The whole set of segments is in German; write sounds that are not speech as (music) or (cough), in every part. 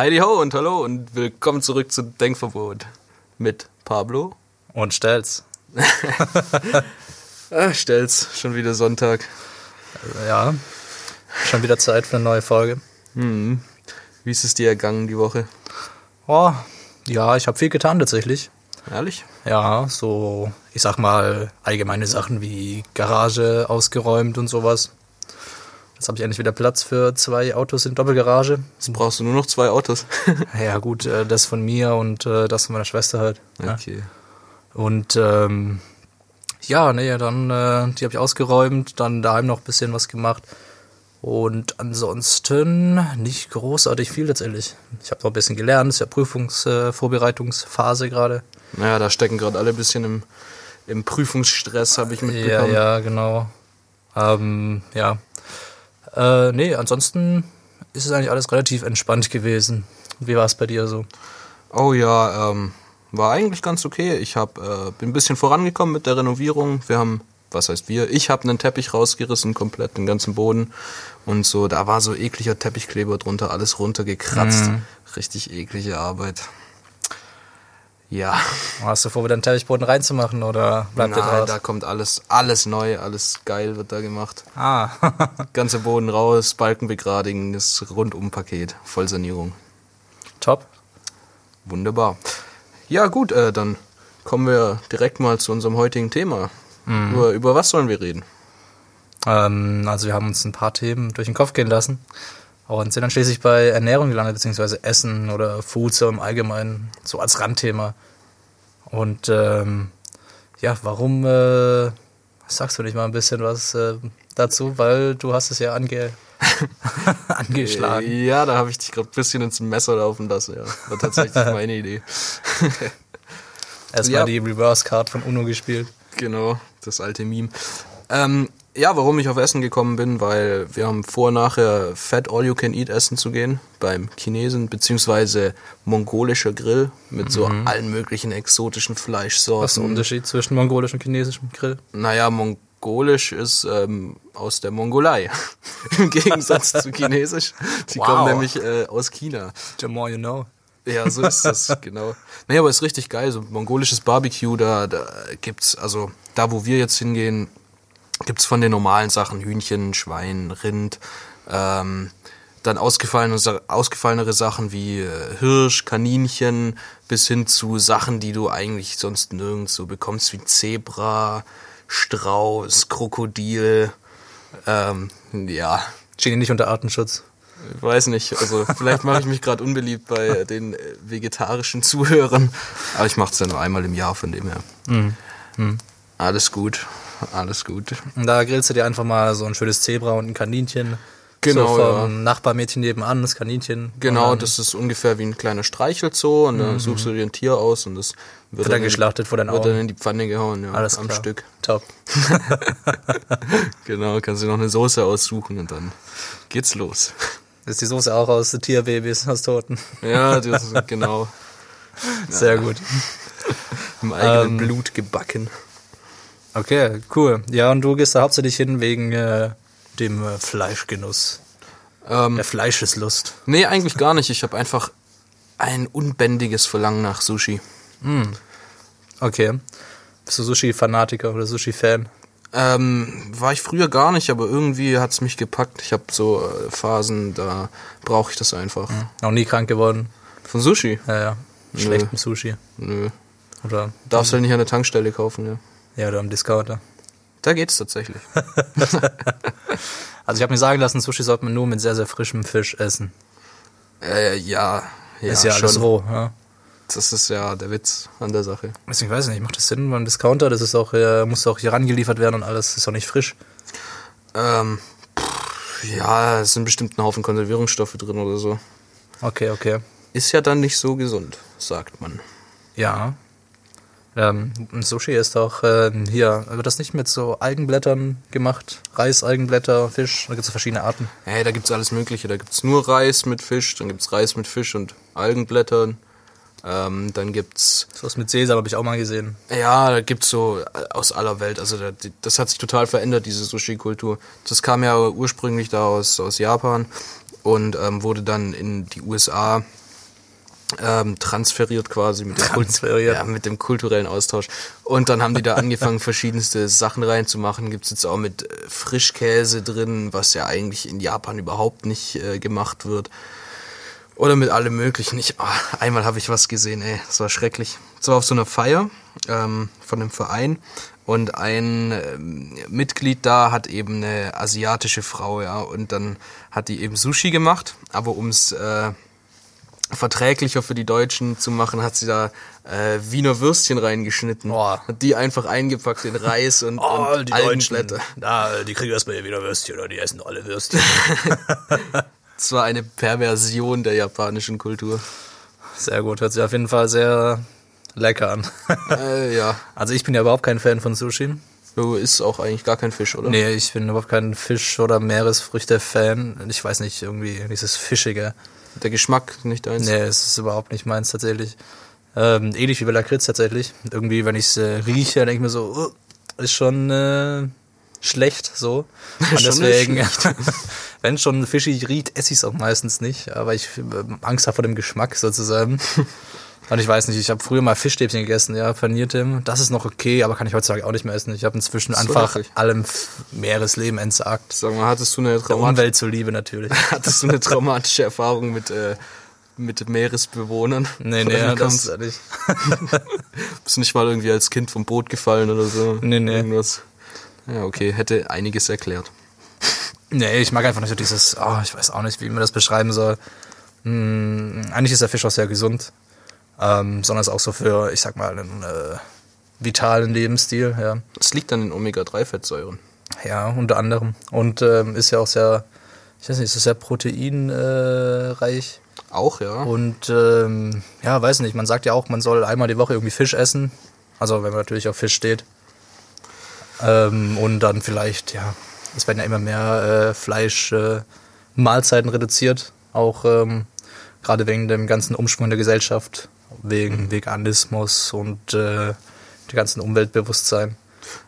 Heidi ho und hallo und willkommen zurück zu Denkverbot mit Pablo. Und stell's. (laughs) Ah, stell's, schon wieder Sonntag. Ja. Schon wieder Zeit für eine neue Folge. Wie ist es dir ergangen die Woche? Oh, ja, ich habe viel getan tatsächlich. Ehrlich? Ja, so, ich sag mal, allgemeine Sachen wie Garage ausgeräumt und sowas. Jetzt habe ich endlich wieder Platz für zwei Autos in Doppelgarage. Jetzt brauchst du nur noch zwei Autos. (laughs) Ja, gut, äh, das von mir und äh, das von meiner Schwester halt. Ja. okay. Und ähm, ja, nee, dann äh, die habe ich ausgeräumt, dann daheim noch ein bisschen was gemacht. Und ansonsten nicht großartig viel letztendlich. Ich habe noch ein bisschen gelernt, ist ja Prüfungsvorbereitungsphase gerade. Naja, da stecken gerade alle ein bisschen im, im Prüfungsstress, habe ich Ja, mitbekommen. ja, genau. Ähm, ja. Äh, nee, ansonsten ist es eigentlich alles relativ entspannt gewesen. Wie war es bei dir so? Oh ja, ähm, war eigentlich ganz okay. Ich hab, äh, bin ein bisschen vorangekommen mit der Renovierung. Wir haben, was heißt wir? Ich habe einen Teppich rausgerissen, komplett den ganzen Boden. Und so, da war so ekliger Teppichkleber drunter, alles runtergekratzt. Richtig eklige Arbeit. Ja, Hast du vor, wieder einen Teppichboden reinzumachen oder bleibt nein, draus? da kommt alles, alles neu, alles geil wird da gemacht. Ah, (laughs) Ganze Boden raus, Balken begradigen, das Rundumpaket, Vollsanierung. top. Wunderbar. Ja, gut, äh, dann kommen wir direkt mal zu unserem heutigen Thema. Über, über was sollen wir reden? Ähm, also wir haben uns ein paar Themen durch den Kopf gehen lassen. Und sind dann schließlich bei Ernährung gelandet, beziehungsweise Essen oder Food so im Allgemeinen, so als Randthema. Und ähm, ja, warum äh, sagst du nicht mal ein bisschen was äh, dazu? Weil du hast es ja ange (laughs) angeschlagen. Ja, da habe ich dich gerade ein bisschen ins Messer laufen lassen. Ja. War tatsächlich (laughs) meine Idee. Erstmal ja. die Reverse Card von Uno gespielt. Genau, das alte Meme. Ähm, ja, warum ich auf Essen gekommen bin, weil wir haben vor, nachher Fat All You Can Eat essen zu gehen beim Chinesen, beziehungsweise mongolischer Grill mit so allen möglichen exotischen Was ist Fleischsorten. der Unterschied zwischen mongolischem und chinesischem Grill? Naja, mongolisch ist ähm, aus der Mongolei. (laughs) Im Gegensatz zu chinesisch. Die Wow. kommen nämlich äh, aus China. The more you know. Ja, so ist das, (laughs) genau. Naja, aber ist richtig geil. So mongolisches Barbecue, da, da gibt's, also da wo wir jetzt hingehen, gibt's von den normalen Sachen Hühnchen, Schwein, Rind, ähm, dann ausgefallene, ausgefallenere Sachen wie äh, Hirsch, Kaninchen, bis hin zu Sachen, die du eigentlich sonst nirgends so bekommst, wie Zebra, Strauß, Krokodil, ähm, ja, Stehen die nicht unter Artenschutz? ich weiß nicht, also vielleicht mache ich mich gerade unbeliebt bei den äh, vegetarischen Zuhörern, aber ich mache es ja nur einmal im Jahr, von dem her. Alles gut, alles gut. Und da grillst du dir einfach mal so ein schönes Zebra und ein Kaninchen. Genau, So vom Nachbarmädchen nebenan, das Kaninchen. Genau, dann das ist ungefähr wie ein kleiner Streichelzoo und dann suchst du dir ein Tier aus und das wird, dann in- geschlachtet vor deinen wird dann Augen. in die Pfanne gehauen, ja, Alles am klar. Stück. Top. (laughs) Genau, kannst du noch eine Soße aussuchen und dann geht's los. Ist die Soße auch aus Tierbabys, aus Toten? Ja, das ist genau Sehr gut. (laughs) im eigenen Ähm, Blut gebacken. Okay, cool. Ja, und du gehst da hauptsächlich hin wegen äh, dem äh, Fleischgenuss. Ähm, Der Fleischeslust. Nee, eigentlich gar nicht. Ich habe einfach ein unbändiges Verlangen nach Sushi. Okay. Bist du Sushi-Fanatiker oder Sushi-Fan? Ähm, war ich früher gar nicht, aber irgendwie hat's mich gepackt. Ich habe so äh, Phasen, da brauche ich das einfach. Noch nie krank geworden? Von Sushi? Ja, ja. Schlechtem Sushi. Nö. Oder, Darfst halt nicht an der Tankstelle kaufen, ja. Ja, oder am Discounter. Da geht's tatsächlich. (laughs) Also ich habe mir sagen lassen, Sushi sollte man nur mit sehr, sehr frischem Fisch essen. äh, ja, ja, ist ja alles schon. roh. Ja. Das ist ja der Witz an der Sache. Deswegen weiß ich nicht, macht das Sinn beim Discounter? Das ist auch, äh, muss auch hier rangeliefert werden und alles, ist auch nicht frisch. Ähm, pff, ja, es sind bestimmt ein Haufen Konservierungsstoffe drin oder so. Okay, okay. Ist ja dann nicht so gesund, sagt man. Ja. Ähm, Sushi ist auch ähm, hier, wird das nicht mit so Algenblättern gemacht? Reis, Algenblätter, Fisch, da gibt es verschiedene Arten. Hey, da gibt's alles Mögliche. Da gibt's nur Reis mit Fisch, dann gibt's Reis mit Fisch und Algenblättern. Ähm, dann gibt's So was mit Sesam habe ich auch mal gesehen. Ja, da gibt's so äh, aus aller Welt. Also da, das hat sich total verändert, diese Sushi-Kultur. Das kam ja ursprünglich da aus, aus Japan und ähm, wurde dann in die USA ähm, transferiert quasi mit Transferiert. ja, mit dem kulturellen Austausch. Und dann haben die da (laughs) angefangen, verschiedenste Sachen reinzumachen. Gibt's jetzt auch mit äh, Frischkäse drin, was ja eigentlich in Japan überhaupt nicht äh, gemacht wird. Oder mit allem möglichen. Ich, ah, einmal habe ich was gesehen, ey, das war schrecklich. Das war auf so einer Feier ähm, von einem Verein und ein ähm, Mitglied da hat eben eine asiatische Frau, ja, und dann hat die eben Sushi gemacht, aber ums äh, verträglicher für die Deutschen zu machen, hat sie da äh, Wiener Würstchen reingeschnitten. Boah. Hat die einfach eingepackt in Reis und, und Algenblätter. da, die kriegen erstmal wieder Würstchen oder die essen alle Würstchen. (laughs) Das war eine Perversion der japanischen Kultur. Sehr gut, hört sich auf jeden Fall sehr lecker an. äh, ja, (laughs) Also ich bin ja überhaupt kein Fan von Sushi. du isst auch eigentlich gar kein Fisch, oder? Nee, ich bin überhaupt kein Fisch- oder Meeresfrüchte-Fan. Ich weiß nicht, irgendwie dieses Fischige. Der Geschmack nicht eins. Nee, es ist überhaupt nicht meins tatsächlich. Ähm, ähnlich wie bei Lakritz tatsächlich. Irgendwie, wenn ich es äh, rieche, denke ich mir so, oh, ist schon äh, schlecht so. (laughs) Und Schon deswegen, nicht (laughs) wenn schon fischig riecht, esse ich es auch meistens nicht. Aber ich äh, Angst habe vor dem Geschmack sozusagen. (laughs) Und ich weiß nicht, ich habe früher mal Fischstäbchen gegessen, ja, panierte. Das ist noch okay, aber kann ich heutzutage auch nicht mehr essen. Ich habe inzwischen So einfach heftig. allem Meeresleben entsagt. Sag mal, hattest du eine Traumat Umwelt zuliebe natürlich. (laughs) hattest du eine traumatische Erfahrung mit, äh, mit Meeresbewohnern? Nee, nee, das kommst? (laughs) nicht. Bist du nicht mal irgendwie als Kind vom Boot gefallen oder so? Nee, nee. Irgendwas. Ja, okay, hätte einiges erklärt. Nee, ich mag einfach nicht so dieses, oh, ich weiß auch nicht, wie man das beschreiben soll. Hm, eigentlich ist der Fisch auch sehr gesund, ähm, sondern ist auch so für, ich sag mal, einen äh, vitalen Lebensstil, ja. Das liegt an den Omega-3-Fettsäuren. Ja, unter anderem. Und ähm, ist ja auch sehr, ich weiß nicht, ist sehr proteinreich. Äh. Auch, ja. Und ähm, ja, weiß nicht, man sagt ja auch, man soll einmal die Woche irgendwie Fisch essen. Also wenn man natürlich auf Fisch steht. Ähm, und dann vielleicht, ja, es werden ja immer mehr äh, Fleisch äh, reduziert. Auch ähm, gerade wegen dem ganzen Umschwung in der Gesellschaft, wegen Veganismus und äh, der ganzen Umweltbewusstsein.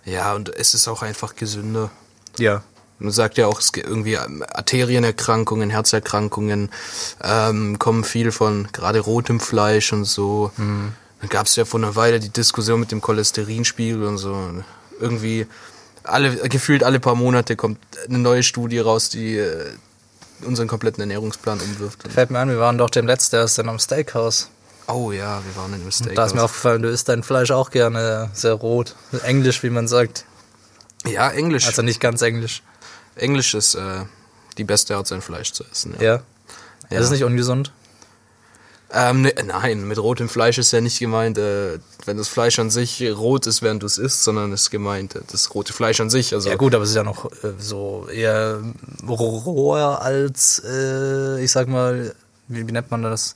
Ja, und es ist auch einfach gesünder. Ja. Man sagt ja auch, es gibt irgendwie ähm, Arterienerkrankungen, Herzerkrankungen ähm, kommen viel von gerade rotem Fleisch und so. Dann gab es ja vor einer Weile die Diskussion mit dem Cholesterinspiegel und so. Irgendwie alle gefühlt alle paar Monate kommt eine neue Studie raus, die äh, unseren kompletten Ernährungsplan umwirft. Fällt mir an, wir waren doch dem letzten erst dann am Steakhouse. Oh ja, wir waren in einem Steakhouse. Da ist mir aufgefallen, du isst dein Fleisch auch gerne sehr rot. Englisch, wie man sagt. ja, Englisch. Also nicht ganz Englisch. Englisch ist äh, die beste Art, sein Fleisch zu essen. Ja. Ja. Ja. Ist es nicht ungesund? Ähm, ne, nein, mit rotem Fleisch ist ja nicht gemeint, äh, wenn das Fleisch an sich rot ist, während du es isst, sondern es ist gemeint, äh, das rote Fleisch an sich. Also Ja gut, aber es ist ja noch äh, so eher roher als, äh, ich sag mal, wie, wie nennt man das?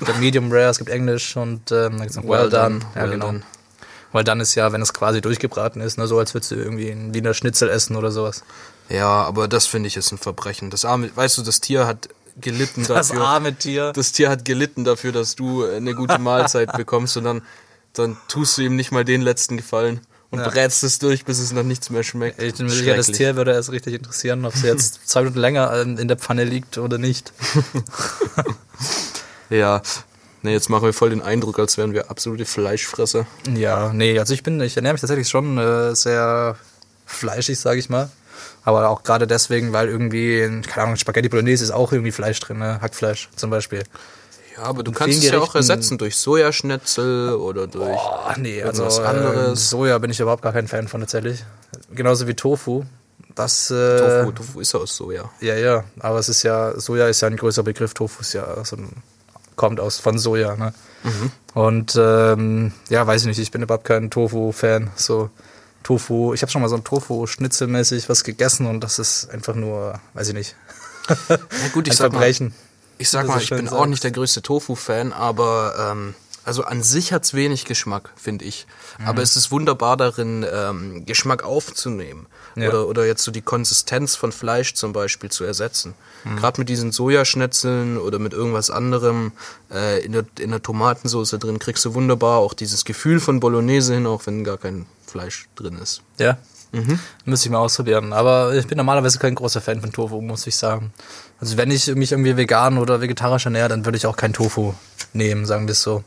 Es gibt Medium Rare, es gibt Englisch und ähm, dann gibt's noch Well, done. Ja, well genau. done. Well done ist ja, wenn es quasi durchgebraten ist, ne, so als würdest du irgendwie ein Wiener Schnitzel essen oder sowas. Ja, aber das finde ich ist ein Verbrechen. Das arme, weißt du, das Tier hat gelitten Das dafür. arme Tier. Das Tier hat gelitten dafür, dass du eine gute (laughs) Mahlzeit bekommst und dann, dann tust du ihm nicht mal den letzten Gefallen und Ja. brätst es durch, bis es noch nichts mehr schmeckt. Ich bin sicher, das. Tier würde es richtig interessieren, ob es jetzt (laughs) zwei Minuten länger ähm, in der Pfanne liegt oder nicht. (laughs) Ja. Ne, jetzt machen wir voll den Eindruck, als wären wir absolute Fleischfresser. Ja, nee, also ich bin, ich ernähre mich tatsächlich schon äh, sehr fleischig, sage ich mal. Aber auch gerade deswegen, weil irgendwie, keine Ahnung, Spaghetti Bolognese ist auch irgendwie Fleisch drin, ne? Hackfleisch zum Beispiel. Ja, aber du kannst es ja auch ersetzen durch Sojaschnitzel oder durch. Oh, nee, also Irgendwas anderes. Äh, Soja bin ich überhaupt gar kein Fan von tatsächlich. Genauso wie Tofu. Das, äh, Tofu, Tofu ist aus Soja. Ja, ja, aber es ist ja, Soja ist ja ein größerer Begriff, Tofu ist ja so ein, kommt aus von Soja, ne? Und ähm, ja, weiß ich nicht, ich bin überhaupt kein Tofu-Fan. So Tofu, ich habe schon mal so ein Tofu-Schnitzelmäßig was gegessen und das ist einfach nur, weiß ich nicht, Ja, gut, ich ein sag mal, Verbrechen. ich sag mal, ich bin gesagt. auch nicht der größte Tofu-Fan, aber ähm, also an sich hat's wenig Geschmack, finde ich. Mhm. Aber es ist wunderbar darin, ähm, Geschmack aufzunehmen. Ja. Oder, oder jetzt so die Konsistenz von Fleisch zum Beispiel zu ersetzen. Mhm. Gerade mit diesen Sojaschnitzeln oder mit irgendwas anderem äh, in, der, in der Tomatensauce drin kriegst du wunderbar auch dieses Gefühl von Bolognese hin, auch wenn gar kein Fleisch drin ist. Ja. Müsste ich mal ausprobieren. Aber ich bin normalerweise kein großer Fan von Tofu, muss ich sagen. Also wenn ich mich irgendwie vegan oder vegetarisch ernähre, dann würde ich auch kein Tofu nehmen, sagen wir es so.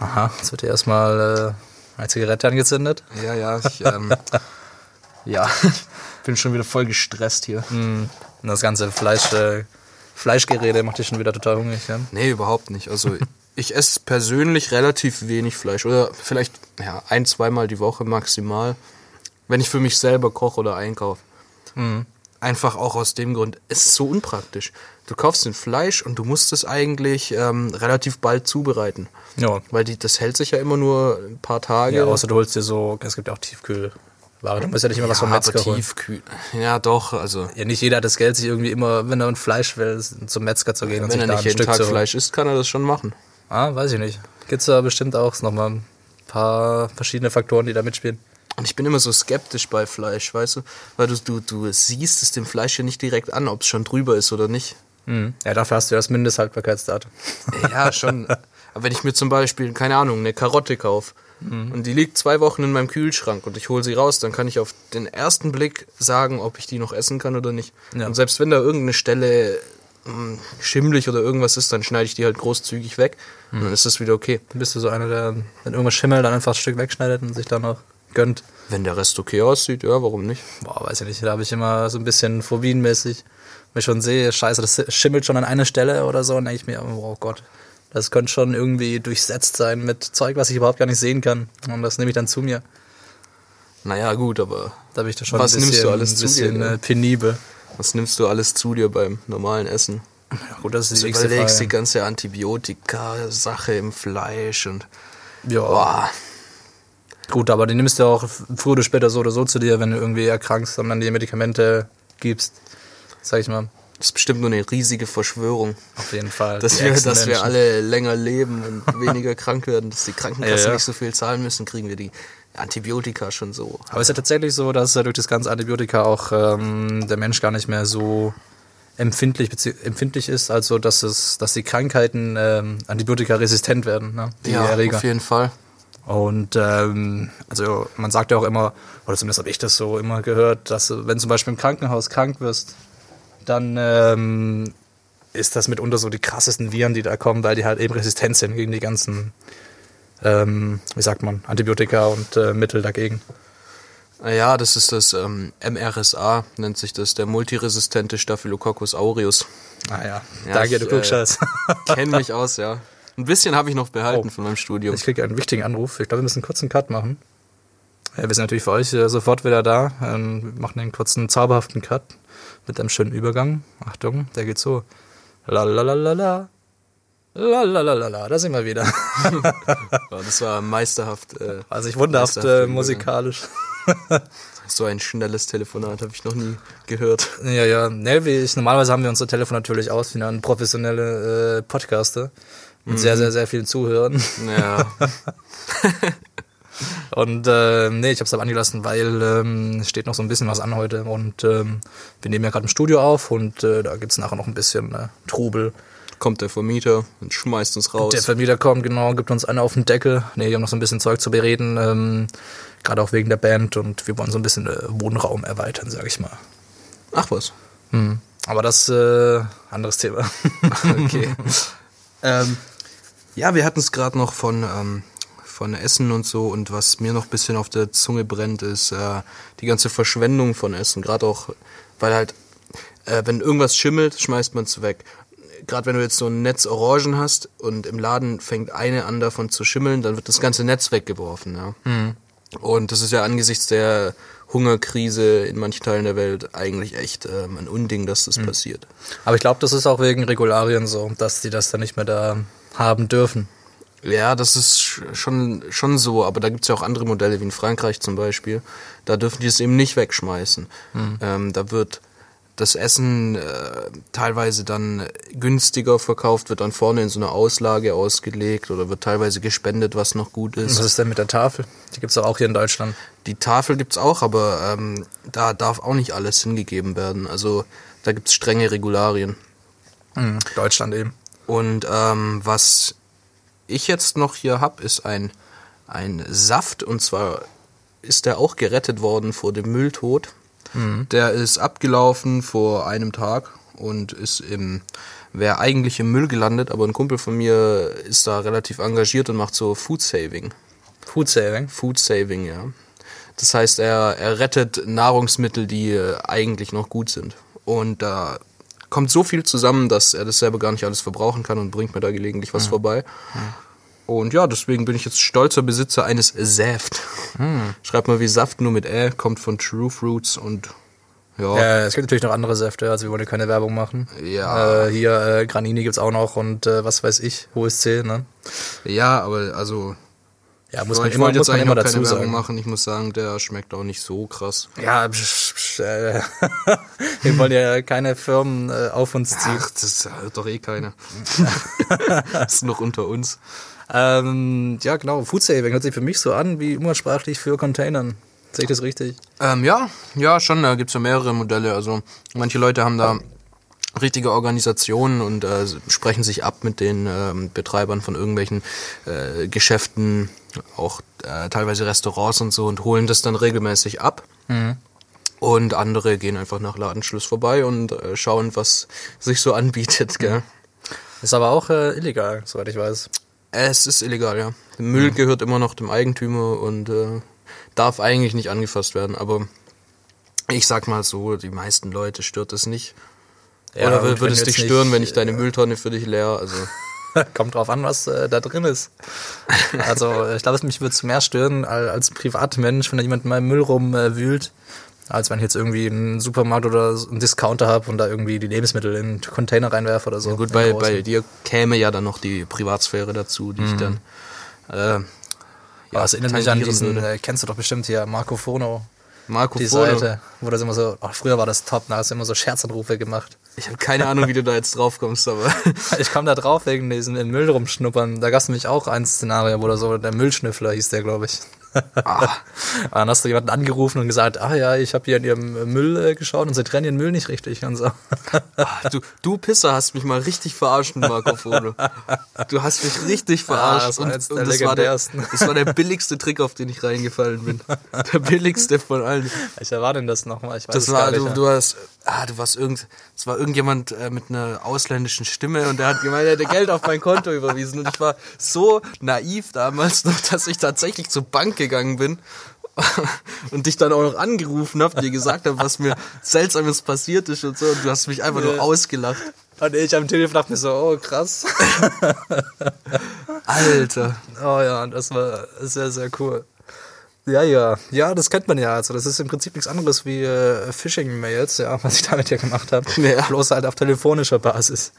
Aha, jetzt wird hier erstmal äh, eine Zigarette angezündet. Ja, ja, ich (laughs) ähm, ja, bin schon wieder voll gestresst hier. Und das ganze Fleisch, äh, Fleischgerede macht dich schon wieder total hungrig. Ja? Nee, überhaupt nicht. Also ich esse persönlich relativ wenig Fleisch oder vielleicht ja, ein, zweimal die Woche maximal, wenn ich für mich selber koche oder einkaufe. Einfach auch aus dem Grund, es ist so unpraktisch. Du kaufst ein Fleisch und du musst es eigentlich ähm, relativ bald zubereiten. Ja. Weil die, das hält sich ja immer nur ein paar Tage. ja, außer du holst dir so, es gibt ja auch Tiefkühlware. Du musst ja nicht immer was vom Ja, Metzger holen. tiefkühl. Ja, doch, also Ja, nicht jeder hat das Geld, sich irgendwie immer, wenn er ein Fleisch will, zum Metzger zu gehen und wenn sich er da nicht ein jeden Stück Tag zu holen. Fleisch isst, kann er das schon machen. Ah, weiß ich nicht. Gibt's da bestimmt auch nochmal ein paar verschiedene Faktoren, die da mitspielen. Und ich bin immer so skeptisch bei Fleisch, weißt du? Weil du, du, du siehst es dem Fleisch ja nicht direkt an, ob es schon drüber ist oder nicht. Ja, dafür hast du ja das Mindesthaltbarkeitsdatum. (laughs) Ja, schon. Aber wenn ich mir zum Beispiel, keine Ahnung, eine Karotte kaufe und die liegt zwei Wochen in meinem Kühlschrank und ich hole sie raus, dann kann ich auf den ersten Blick sagen, ob ich die noch essen kann oder nicht. Ja. Und selbst wenn da irgendeine Stelle mh, schimmelig oder irgendwas ist, dann schneide ich die halt großzügig weg und dann ist das wieder okay. Bist du so einer, der, wenn irgendwas schimmelt, dann einfach ein Stück wegschneidet und sich dann noch gönnt? Wenn der Rest okay aussieht, ja, warum nicht? Boah, weiß ich nicht. Da habe ich immer so ein bisschen phobienmäßig, wenn ich schon sehe, scheiße, das schimmelt schon an einer Stelle oder so, dann denke ich mir, oh Gott, das könnte schon irgendwie durchsetzt sein mit Zeug, was ich überhaupt gar nicht sehen kann. Und das nehme ich dann zu mir. Naja, gut, aber Da bin ich da schon Was ein bisschen, nimmst du alles ein zu bisschen dir, ne? äh, penibel. was nimmst du alles zu dir beim normalen Essen? Ja, gut, das ist Du die überlegst die Frage. ganze Antibiotika-Sache im Fleisch und Ja, boah, gut, aber die nimmst du auch früher oder später so oder so zu dir, wenn du irgendwie erkrankst und dann die Medikamente gibst. Sag ich mal. das ist bestimmt nur eine riesige Verschwörung. Auf jeden Fall. Dass wir, dass wir alle länger leben und (laughs) weniger krank werden, dass die Krankenkassen Ja, ja. nicht so viel zahlen müssen, kriegen wir die Antibiotika schon so. Aber es ist ja tatsächlich so, dass durch das ganze Antibiotika auch ähm, der Mensch gar nicht mehr so empfindlich, empfindlich ist, also dass es, dass die Krankheiten ähm, Antibiotika-resistent werden, ne? die Erreger. auf jeden Fall. Und ähm, also man sagt ja auch immer, oder zumindest habe ich das so immer gehört, dass wenn zum Beispiel im Krankenhaus krank wirst, dann ähm, ist das mitunter so die krassesten Viren, die da kommen, weil die halt eben resistent sind gegen die ganzen, ähm, wie sagt man, Antibiotika und äh, Mittel dagegen. Ja, das ist das ähm, MRSA, nennt sich das, der multiresistente Staphylococcus aureus. Ah ja, Ja, danke, ich, du äh, Klugscheiß. Kenn mich aus, ja. Ein bisschen habe ich noch behalten Oh. von meinem Studium. Ich kriege einen wichtigen Anruf. Ich glaube, wir müssen einen kurzen Cut machen. Ja, wir sind natürlich für euch äh, sofort wieder da. Ähm, wir machen einen kurzen, zauberhaften Cut mit einem schönen Übergang. Achtung, der geht so. La la la la la. La la la la la. Da sind wir wieder. (laughs) Das war meisterhaft. Äh, Also ich wunderhaft äh, musikalisch. (laughs) So ein schnelles Telefonat habe ich noch nie gehört. Ja, ja. Nee, wie ich, normalerweise haben wir unser Telefon natürlich aus wie ein professionelle äh, Podcaster. Mit sehr, sehr, sehr vielen Zuhörern. Ja, (laughs) Und äh, nee, ich habe es aber angelassen, weil ähm, es steht noch so ein bisschen was an heute. Und ähm, wir nehmen ja gerade im Studio auf und äh, da gibt's nachher noch ein bisschen äh, Trubel. kommt der Vermieter und schmeißt uns raus. Der Vermieter kommt, genau, gibt uns eine auf den Deckel. Nee, wir haben noch so ein bisschen Zeug zu bereden, ähm, gerade auch wegen der Band und wir wollen so ein bisschen äh, Wohnraum erweitern, sag ich mal. Ach was. Hm. Aber das äh, anderes Thema. (laughs) Okay. (laughs) ähm, ja, wir hatten es gerade noch von, ähm, von Essen und so und was mir noch ein bisschen auf der Zunge brennt, ist äh, die ganze Verschwendung von Essen. Gerade auch, weil halt, äh, wenn irgendwas schimmelt, schmeißt man es weg. Gerade wenn du jetzt so ein Netz Orangen hast und im Laden fängt eine an davon zu schimmeln, dann wird das ganze Netz weggeworfen. Ja. Und das ist ja angesichts der Hungerkrise in manchen Teilen der Welt eigentlich echt ähm, ein Unding, dass das passiert. Aber ich glaube, das ist auch wegen Regularien so, dass die das dann nicht mehr da haben dürfen. Ja, das ist sch- schon, schon so, aber da gibt's ja auch andere Modelle, wie in Frankreich zum Beispiel. Da dürfen die es eben nicht wegschmeißen. Ähm, da wird das Essen äh, teilweise dann günstiger verkauft, wird dann vorne in so eine Auslage ausgelegt oder wird teilweise gespendet, was noch gut ist. Was ist denn mit der Tafel? Die gibt's doch auch hier in Deutschland. Die Tafel gibt's auch, aber ähm, da darf auch nicht alles hingegeben werden. Also da gibt's strenge Regularien. Hm, Deutschland eben. Und ähm, was ich jetzt noch hier hab, ist ein, ein Saft. Und zwar ist der auch gerettet worden vor dem Mülltod. Der ist abgelaufen vor einem Tag und ist im, wäre eigentlich im Müll gelandet, aber ein Kumpel von mir ist da relativ engagiert und macht so Food Saving. Food Saving. Food Saving, ja. Das heißt, er, er rettet Nahrungsmittel, die äh, eigentlich noch gut sind. Und da kommt so viel zusammen, dass er das selber gar nicht alles verbrauchen kann und bringt mir da gelegentlich was vorbei. Und ja, deswegen bin ich jetzt stolzer Besitzer eines Saft. Schreibt mal wie Saft, nur mit Ä, kommt von True Fruits und ja, Ja, es gibt natürlich noch andere Säfte, also wir wollen keine Werbung machen. Ja. Äh, hier äh, Granini gibt's auch noch und äh, was weiß ich, hohes C, ne? ja, aber also Ja, muss ich man immer, wollte muss jetzt man immer dazu keine Werbung sagen. machen. Ich muss sagen, der schmeckt auch nicht so krass. Ja, (laughs) psch, psch, äh, wir wollen ja keine Firmen äh, auf uns ziehen. Ach, das hört doch eh keiner. das (laughs) ist noch unter uns. Ähm, ja, genau. Food Saving hört sich für mich so an wie umgangssprachlich für Containern. Sehe ich das richtig? Ähm, ja, ja, schon, da gibt's ja mehrere Modelle. Also manche Leute haben da richtige Organisationen und äh, sprechen sich ab mit den ähm, Betreibern von irgendwelchen äh, Geschäften, auch äh, teilweise Restaurants und so und holen das dann regelmäßig ab. Und andere gehen einfach nach Ladenschluss vorbei und äh, schauen, was sich so anbietet, gell? Ist aber auch äh, illegal, soweit ich weiß. Es ist illegal, ja. Der Müll gehört immer noch dem Eigentümer und äh, darf eigentlich nicht angefasst werden. Aber ich sag mal so, die meisten Leute stört es nicht. Ja, Oder würde es dich nicht, stören, wenn ich deine Mülltonne für dich leer? Also (laughs) Kommt drauf an, was äh, da drin ist. Also ich glaube, mich würde es mehr stören al- als Privatmensch, wenn da jemand in meinem Müll rumwühlt, als wenn ich jetzt irgendwie einen Supermarkt oder einen Discounter habe und da irgendwie die Lebensmittel in einen Container reinwerfe oder so. gut, Den bei, großen. bei dir käme ja dann noch die Privatsphäre dazu, die ich dann äh, Ja, das erinnert mich an diesen, äh, kennst du doch bestimmt hier, Marco Fono, Marco die Polo. Seite, wo das immer so, oh, früher war das top, da hast du immer so Scherzanrufe gemacht. Ich habe keine Ahnung, wie du da jetzt drauf kommst, aber (laughs) Ich kam da drauf wegen diesem in Müll rumschnuppern. Da gab es nämlich auch ein Szenario, da so der Müllschnüffler hieß der, glaube ich. Ah, Dann hast du jemanden angerufen und gesagt, ah ja, ich habe hier in ihrem Müll äh, geschaut und sie trennen ihren Müll nicht richtig und so. ah, du, du Pisser hast mich mal richtig verarscht, Marco Polo. Du hast mich richtig verarscht. das war und, und der das, war der, das war der billigste Trick, auf den ich reingefallen bin. Der billigste von allen. Welcher war denn das nochmal? Ich weiß Das war, nicht du, du hast, ah, du warst irgend, es war irgendjemand äh, mit einer ausländischen Stimme und der hat gemeint, er hätte Geld auf mein Konto überwiesen und ich war so naiv damals noch, dass ich tatsächlich zur Bank gegangen bin (laughs) und dich dann auch noch angerufen habe, dir gesagt habe, was mir seltsames passiert ist und so und du hast mich einfach nur ausgelacht. Und ich am Telefon dachte mir so, oh krass. (laughs) Alter. Oh ja, das war sehr, sehr cool. Ja, ja. Ja, das kennt man ja. Also das ist im Prinzip nichts anderes wie äh, Phishing-Mails, ja, was ich damit ja gemacht habe. Ja. Bloß halt auf telefonischer Basis.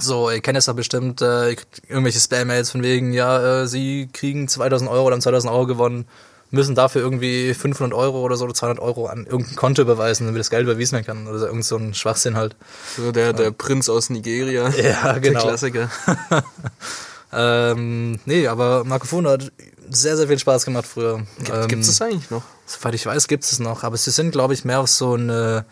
So, ihr kennt es ja bestimmt, äh, ihr kriegt irgendwelche Spam-Mails von wegen, ja, äh, sie kriegen 2000 Euro oder haben 2000 Euro gewonnen, müssen dafür irgendwie 500 Euro oder so oder 200 Euro an irgendein Konto überweisen, damit das Geld überwiesen werden kann. Oder so, irgend so ein Schwachsinn halt. So der, der Prinz aus Nigeria. (laughs) Ja, genau. Der Klassiker. (laughs) Ähm, nee, aber Marco Fono hat sehr, sehr viel Spaß gemacht früher. ähm, Gibt es das eigentlich noch? Soweit ich weiß, gibt es noch, aber sie sind, glaube ich, mehr auf so eine.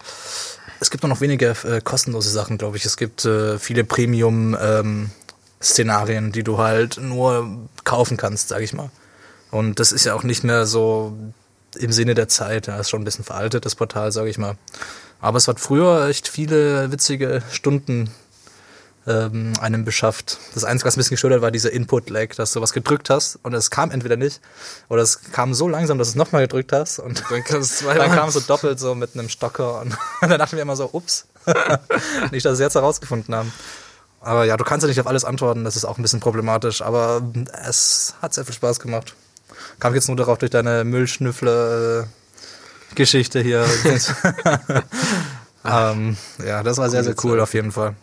Es gibt nur noch wenige äh, kostenlose Sachen, glaube ich. Es gibt äh, viele Premium-Szenarien, die du halt nur kaufen kannst, sage ich mal. Und das ist ja auch nicht mehr so im Sinne der Zeit. Ja, ist schon ein bisschen veraltet, das Portal, sage ich mal. Aber es hat früher echt viele witzige Stunden ähm, einem beschafft. Das Einzige, was ein bisschen gestört hat, war dieser Input-Lag, dass du was gedrückt hast und es kam entweder nicht oder es kam so langsam, dass du es nochmal gedrückt hast und (laughs) Dann (laughs) dann kam es so doppelt so mit einem Stocker und (laughs) dann dachten wir immer so, ups. nicht, dass sie jetzt herausgefunden haben. Aber ja, du kannst ja nicht auf alles antworten, das ist auch ein bisschen problematisch, aber es hat sehr viel Spaß gemacht. Kam jetzt nur darauf durch deine Müllschnüffler-Geschichte hier. ähm, ja, das war sehr, sehr cool auf jeden Fall.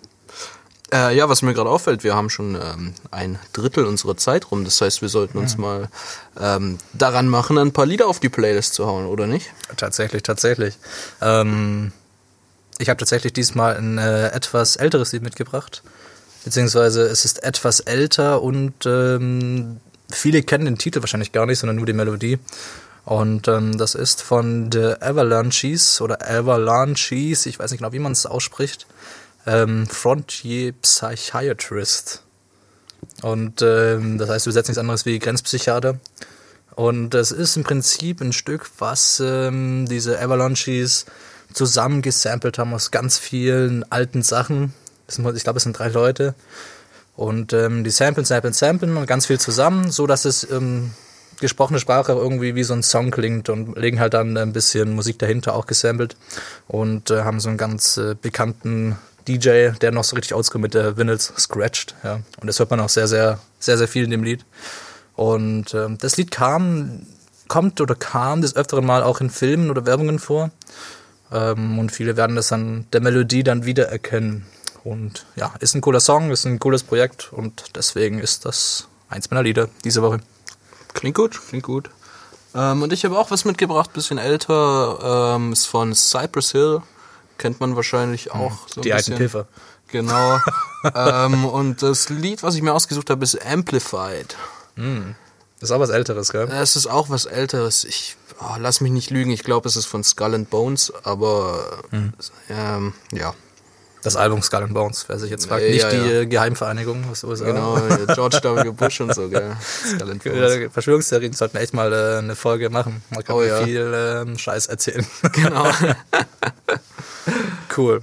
Äh, ja, was mir gerade auffällt, wir haben schon ähm, ein Drittel unserer Zeit rum. Das heißt, wir sollten uns mal ähm, daran machen, ein paar Lieder auf die Playlist zu hauen, oder nicht? Tatsächlich, tatsächlich. Ähm, Ich habe tatsächlich diesmal ein äh, etwas älteres Lied mitgebracht. Beziehungsweise es ist etwas älter und ähm, viele kennen den Titel wahrscheinlich gar nicht, sondern nur die Melodie. Und ähm, das ist von The Avalanches oder Avalanches, ich weiß nicht genau, wie man es ausspricht. Ähm, Frontier Psychiatrist. Und ähm, das heißt übersetzt nichts anderes wie Grenzpsychiater. Und das ist im Prinzip ein Stück, was ähm, diese Avalanches zusammengesampelt haben aus ganz vielen alten Sachen. Sind, ich glaube, es sind drei Leute. Und ähm, die samplen, samplen, samplen und ganz viel zusammen, so dass es ähm, gesprochene Sprache irgendwie wie so ein Song klingt und legen halt dann ein bisschen Musik dahinter auch gesampelt und äh, haben so einen ganz äh, bekannten DJ, der noch so richtig oldschool mit der Vinyls scratcht, ja. Und das hört man auch sehr, sehr, sehr, sehr viel in dem Lied. Und ähm, das Lied kam, kommt oder kam des Öfteren mal auch in Filmen oder Werbungen vor. Ähm, und viele werden das an der Melodie dann wiedererkennen. Und ja, ist ein cooler Song, ist ein cooles Projekt und deswegen ist das eins meiner Lieder diese Woche. Klingt gut, klingt gut. Ähm, und ich habe auch was mitgebracht, bisschen älter, ähm, ist von Cypress Hill. Kennt man wahrscheinlich auch so Die alten. Piffer. Genau. (laughs) ähm, und das Lied, was ich mir ausgesucht habe, ist Amplified. Ist auch was Älteres, gell? Es ist auch was Älteres. Ich oh, lass mich nicht lügen. Ich glaube, es ist von Skull and Bones, aber ähm, ja, Das Album Skull and Bones, wer sich jetzt fragt. Ja, Nicht ja, die ja. Geheimvereinigung aus den USA. genau. George W. Bush und so, gell? (laughs) Skull and Bones. Verschwörungstheorien sollten echt mal äh, eine Folge machen. Man kann Oh ja. viel ähm, Scheiß erzählen. (laughs) Genau. (laughs) cool.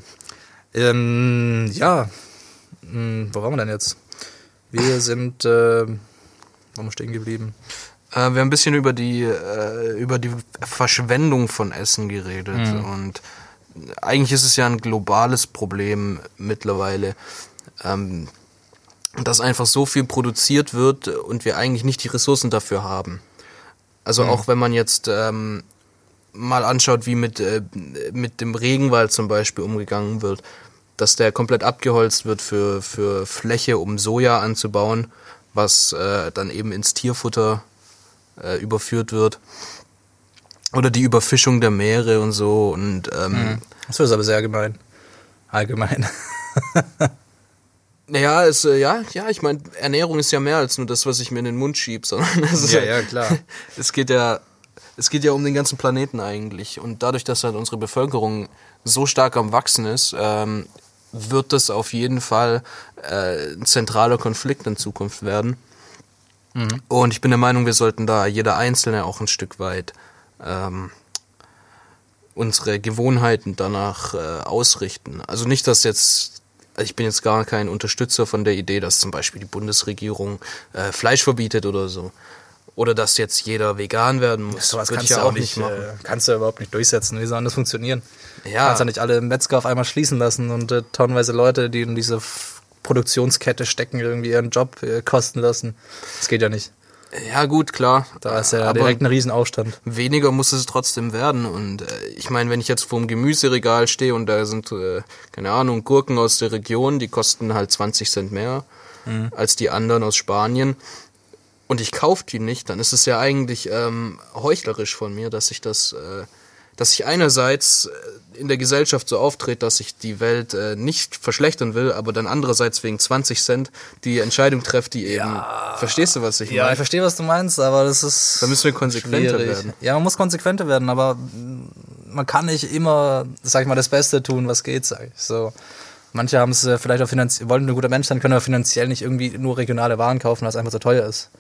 Ähm, ja, hm, wo waren wir denn jetzt? Wir sind, äh, wir stehen geblieben? Äh, wir haben ein bisschen über die, äh, über die Verschwendung von Essen geredet. Und eigentlich ist es ja ein globales Problem mittlerweile, ähm, dass einfach so viel produziert wird und wir eigentlich nicht die Ressourcen dafür haben. Also auch wenn man jetzt ähm, mal anschaut, wie mit, äh, mit dem Regenwald zum Beispiel umgegangen wird, dass der komplett abgeholzt wird für, für Fläche, um Soja anzubauen, was äh, dann eben ins Tierfutter äh, überführt wird. Oder die Überfischung der Meere und so. Und ähm, Das ist aber sehr allgemein. (laughs) Allgemein. naja, es, äh, ja, ja, ich meine, Ernährung ist ja mehr als nur das, was ich mir in den Mund schieb, sondern es ist Ja, ja, klar. (laughs) Es geht ja, es geht ja um den ganzen Planeten eigentlich. Und dadurch, dass halt unsere Bevölkerung so stark am Wachsen ist, ähm, wird das auf jeden Fall äh, ein zentraler Konflikt in Zukunft werden. Und ich bin der Meinung, wir sollten da jeder Einzelne auch ein Stück weit ähm, unsere Gewohnheiten danach äh, ausrichten. Also nicht, dass jetzt, ich bin jetzt gar kein Unterstützer von der Idee, dass zum Beispiel die Bundesregierung äh, Fleisch verbietet oder so. Oder dass jetzt jeder vegan werden muss. Sowas Würde kannst du ja auch nicht, machen. äh, kannst du ja überhaupt nicht durchsetzen. Wie soll das funktionieren? Ja. Kannst ja nicht alle Metzger auf einmal schließen lassen und äh, tonnenweise Leute, die in diese Produktionskette stecken, irgendwie ihren Job äh, kosten lassen. Das geht ja nicht. Ja, gut, klar. Da ist ja Aber direkt ein Riesenaufstand. weniger muss es trotzdem werden. Und äh, ich meine, wenn ich jetzt vor dem Gemüseregal stehe und da sind, äh, keine Ahnung, Gurken aus der Region, die kosten halt 20 Cent mehr als die anderen aus Spanien. Und ich kaufe die nicht, dann ist es ja eigentlich ähm, heuchlerisch von mir, dass ich das, äh, dass ich einerseits äh, in der Gesellschaft so auftrete, dass ich die Welt äh, nicht verschlechtern will, aber dann andererseits wegen 20 Cent die Entscheidung treffe, die eben. Verstehst du, was ich Ja, meine? ich verstehe, was du meinst, aber das ist. Da müssen wir konsequenter schwierig. werden. Ja, man muss konsequenter werden, aber man kann nicht immer, sag ich mal, das Beste tun, was geht, sag ich. So. Manche haben es äh, vielleicht auch finanziell, wollen ein guter Mensch sein, können aber finanziell nicht irgendwie nur regionale Waren kaufen, weil es einfach so teuer ist.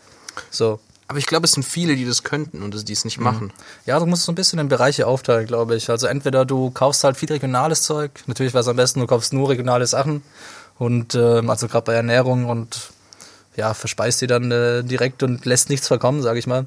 So. Aber ich glaube, es sind viele, die das könnten und das- die es nicht machen. Ja, du musst so ein bisschen in Bereiche aufteilen, glaube ich. Also entweder du kaufst halt viel regionales Zeug, natürlich wäre es am besten, du kaufst nur regionale Sachen und ähm, also gerade bei Ernährung und ja, verspeist die dann äh, direkt und lässt nichts verkommen, sage ich mal.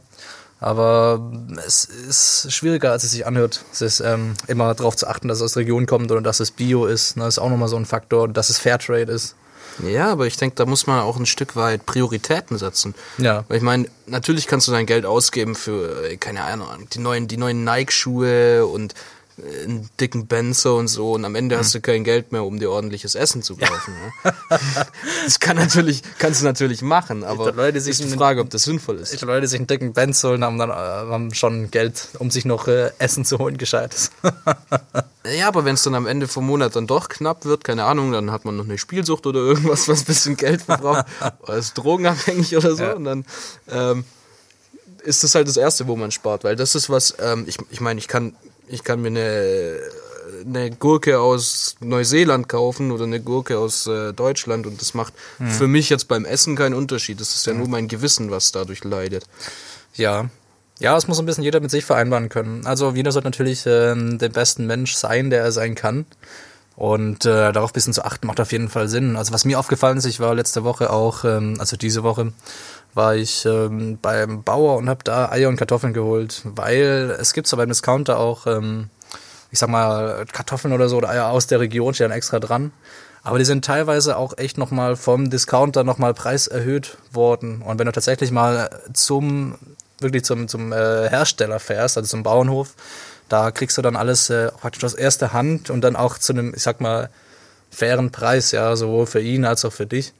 Aber es ist schwieriger, als es sich anhört. Es ist ähm, immer darauf zu achten, dass es aus der Region kommt oder dass es Bio ist. Ne? ist auch nochmal so ein Faktor. Und dass es Fairtrade ist. Ja, aber ich denke, da muss man auch ein Stück weit Prioritäten setzen. Ja. Weil ich meine, natürlich kannst du dein Geld ausgeben für, äh, keine Ahnung, die neuen, die neuen Nike-Schuhe und einen dicken Benzer und so und am Ende hast du kein Geld mehr, um dir ordentliches Essen zu kaufen. Ne? (laughs) das kann natürlich, kannst du natürlich machen, aber Leute, die ist sich die Frage, ob das sinnvoll ist. Die Leute, die sich einen dicken Benz holen, haben dann äh, haben schon Geld, um sich noch äh, Essen zu holen, gescheites. (laughs) Ja, aber wenn es dann am Ende vom Monat dann doch knapp wird, keine Ahnung, dann hat man noch eine Spielsucht oder irgendwas, was ein bisschen Geld verbraucht, (laughs) oder ist drogenabhängig oder so, Ja. und dann ähm, ist das halt das Erste, wo man spart, weil das ist was, ähm, ich, ich meine, ich kann, ich kann mir eine, eine Gurke aus Neuseeland kaufen oder eine Gurke aus äh, Deutschland und das macht für mich jetzt beim Essen keinen Unterschied. Das ist ja nur mein Gewissen, was dadurch leidet. Ja. Ja, es muss ein bisschen jeder mit sich vereinbaren können. Also jeder sollte natürlich ähm, der besten Mensch sein, der er sein kann. Und äh, darauf ein bisschen zu achten, macht auf jeden Fall Sinn. Also was mir aufgefallen ist, ich war letzte Woche auch, ähm, also diese Woche, war ich ähm, beim Bauer und habe da Eier und Kartoffeln geholt, weil es gibt so beim Discounter auch, ähm, ich sag mal, Kartoffeln oder so oder Eier aus der Region, stehen extra dran. Aber die sind teilweise auch echt nochmal vom Discounter nochmal Preis erhöht worden. Und wenn du tatsächlich mal zum, wirklich zum, zum äh, Hersteller fährst, also zum Bauernhof, da kriegst du dann alles äh, praktisch aus erster Hand und dann auch zu einem, ich sag mal, fairen Preis, ja, sowohl für ihn als auch für dich.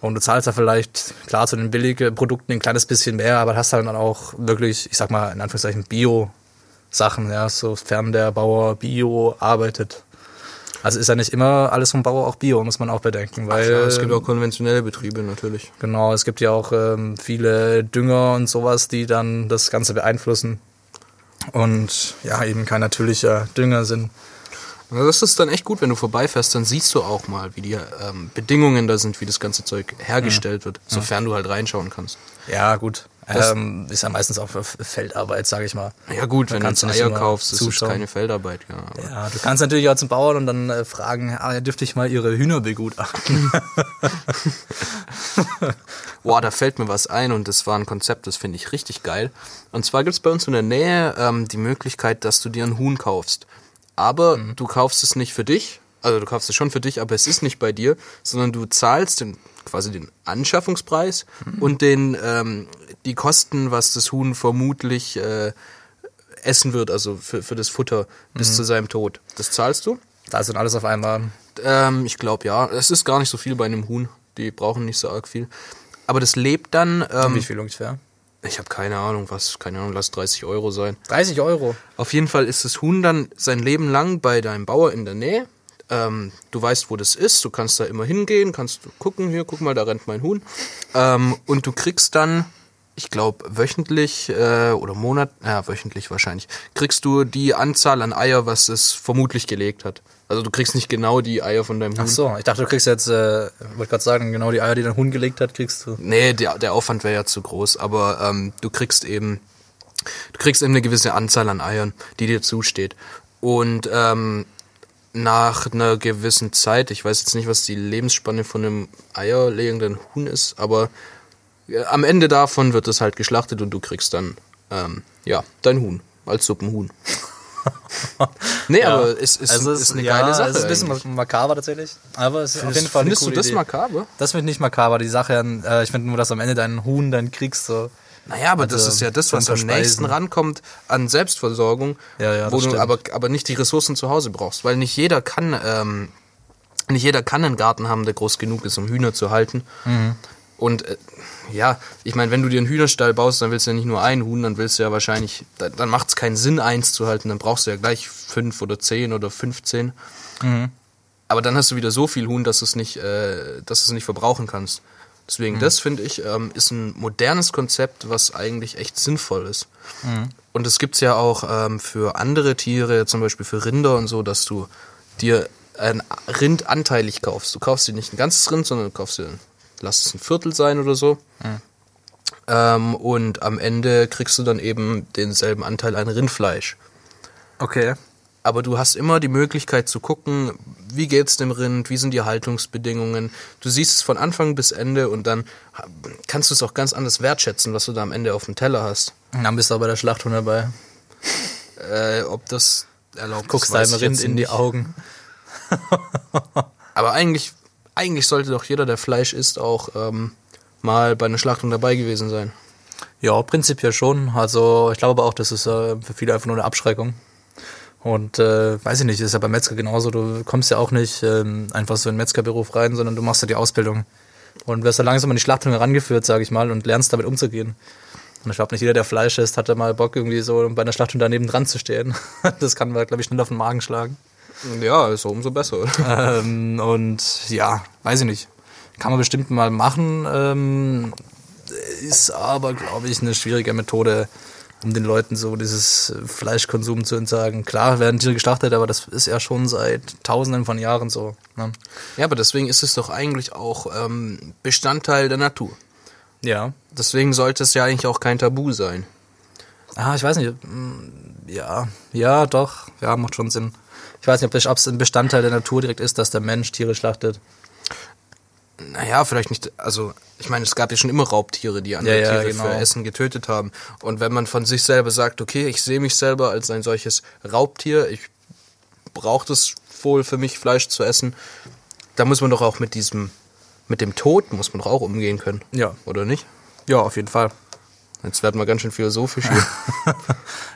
Und du zahlst da vielleicht, klar, zu den billigen Produkten ein kleines bisschen mehr, aber hast halt dann auch wirklich, ich sag mal, in Anführungszeichen Bio-Sachen, ja, sofern der Bauer Bio arbeitet. Also ist ja nicht immer alles vom Bauer auch Bio, muss man auch bedenken, weil Ja, es gibt auch konventionelle Betriebe natürlich. genau, es gibt ja auch ähm, viele Dünger und sowas, die dann das Ganze beeinflussen und ja, eben kein natürlicher Dünger sind. Das ist dann echt gut, wenn du vorbeifährst, dann siehst du auch mal, wie die ähm, Bedingungen da sind, wie das ganze Zeug hergestellt wird, sofern du halt reinschauen kannst. Ja, gut. Ähm, ist ja meistens auch Feldarbeit, sage ich mal. Ja gut, Da wenn du jetzt Eier kaufst, ist zuschauen. keine Feldarbeit, ja. Ja, du kannst natürlich auch zum Bauern und dann äh, fragen, ah, dürfte ich mal ihre Hühner begutachten? (laughs) Boah, da fällt mir was ein und das war ein Konzept, das finde ich richtig geil. Und zwar gibt es bei uns in der Nähe ähm, die Möglichkeit, dass du dir ein Huhn kaufst. Aber Mhm. du kaufst es nicht für dich, also du kaufst es schon für dich, aber es ist nicht bei dir, sondern du zahlst den, quasi den Anschaffungspreis Mhm. und den, ähm, die Kosten, was das Huhn vermutlich äh, essen wird, also für, für das Futter Mhm. bis zu seinem Tod. Das zahlst du? da ist dann alles auf einmal. Ähm, ich glaube ja. Es ist gar nicht so viel bei einem Huhn. Die brauchen nicht so arg viel. Aber das lebt dann. Ähm, Wie viel ungefähr? Ich habe keine Ahnung, was, keine Ahnung, lass 30 Euro sein. 30 Euro. Auf jeden Fall ist das Huhn dann sein Leben lang bei deinem Bauer in der Nähe. Ähm, du weißt, wo das ist, du kannst da immer hingehen, kannst gucken, hier, guck mal, da rennt mein Huhn. Ähm, und du kriegst dann, ich glaube, wöchentlich äh, oder Monat, ja, wöchentlich wahrscheinlich, kriegst du die Anzahl an Eier, was es vermutlich gelegt hat. Also du kriegst nicht genau die Eier von deinem Huhn. Ach so, ich dachte, du kriegst jetzt, äh, wollte gerade sagen, genau die Eier, die dein Huhn gelegt hat, kriegst du. Nee, der, der Aufwand wäre ja zu groß, aber ähm, du kriegst eben, du kriegst eben eine gewisse Anzahl an Eiern, die dir zusteht. Und ähm, nach einer gewissen Zeit, ich weiß jetzt nicht, was die Lebensspanne von einem eierlegenden Huhn ist, aber am Ende davon wird es halt geschlachtet und du kriegst dann, ähm, ja, dein Huhn als Suppenhuhn. (laughs) nee, aber es ist, also ist eine ja, geile Sache. Es ist ein bisschen eigentlich. makaber tatsächlich. Aber es ist auf jeden Fall Findest du das Idee. makaber? Das finde ich nicht makaber. Die Sache, äh, ich finde nur, dass am Ende deinen Huhn dann kriegst. So. Naja, aber das Also, ist ja das, was am nächsten rankommt an Selbstversorgung, Ja, ja, wo das du stimmt. aber, aber nicht die Ressourcen zu Hause brauchst, weil nicht jeder kann, ähm, nicht jeder kann einen Garten haben, der groß genug ist, um Hühner zu halten. Mhm. Und äh, ja, ich meine, wenn du dir einen Hühnerstall baust, dann willst du ja nicht nur ein Huhn, dann willst du ja wahrscheinlich, dann, dann macht es keinen Sinn, eins zu halten, dann brauchst du ja gleich fünf oder zehn oder 15. Mhm. Aber dann hast du wieder so viel Huhn, dass du es nicht, äh, dass du es nicht verbrauchen kannst. Deswegen, Mhm. das finde ich, ähm, ist ein modernes Konzept, was eigentlich echt sinnvoll ist. Mhm. Und es gibt's ja auch ähm, für andere Tiere, zum Beispiel für Rinder und so, dass du dir ein Rind anteilig kaufst. Du kaufst dir nicht ein ganzes Rind, sondern du kaufst dir, lass es ein Viertel sein oder so. Ähm, und am Ende kriegst du dann eben denselben Anteil an Rindfleisch. Okay. Aber du hast immer die Möglichkeit zu gucken, wie geht's dem Rind, wie sind die Haltungsbedingungen. Du siehst es von Anfang bis Ende und dann kannst du es auch ganz anders wertschätzen, was du da am Ende auf dem Teller hast. Dann bist du aber bei der Schlachtung dabei. Äh, ob das erlaubt ist, Guckst deinem Rind in die. Augen. (laughs) Aber eigentlich, eigentlich sollte doch jeder, der Fleisch isst, auch ähm, mal bei einer Schlachtung dabei gewesen sein. Ja, prinzipiell schon. Also ich glaube auch, das ist äh, für viele einfach nur eine Abschreckung. Und äh, weiß ich nicht, ist ja beim Metzger genauso. Du kommst ja auch nicht ähm, einfach so in den Metzgerberuf rein, sondern du machst ja die Ausbildung. Und wirst da langsam an die Schlachtung herangeführt, sage ich mal, und lernst damit umzugehen. Und ich glaube, nicht jeder, der Fleisch isst, hat da mal Bock, irgendwie so bei einer Schlachtung daneben dran zu stehen. (laughs) Das kann man, glaube ich, schnell auf den Magen schlagen. Ja, ist umso besser. Ähm, und ja, weiß ich nicht. Kann man bestimmt mal machen. Ähm, ist aber, glaube ich, eine schwierige Methode, um den Leuten so dieses Fleischkonsum zu entsagen. Klar werden Tiere geschlachtet, aber das ist ja schon seit tausenden von Jahren so. Ne? Ja, aber deswegen ist es doch eigentlich auch ähm, Bestandteil der Natur. Ja. Deswegen sollte es ja eigentlich auch kein Tabu sein. Ah, ich weiß nicht. mm, Ja, ja, doch. Ja, macht schon Sinn. Ich weiß nicht, ob es ein Bestandteil der Natur direkt ist, dass der Mensch Tiere schlachtet. Naja, vielleicht nicht, also ich meine, es gab ja schon immer Raubtiere, die andere Ja, ja, Tiere genau. für Essen getötet haben. Und wenn man von sich selber sagt, okay, ich sehe mich selber als ein solches Raubtier, ich brauche das wohl für mich, Fleisch zu essen, da muss man doch auch mit diesem, mit dem Tod muss man doch auch umgehen können. Ja. Oder nicht? Ja, auf jeden Fall. Jetzt werden wir ganz schön philosophisch hier. (laughs)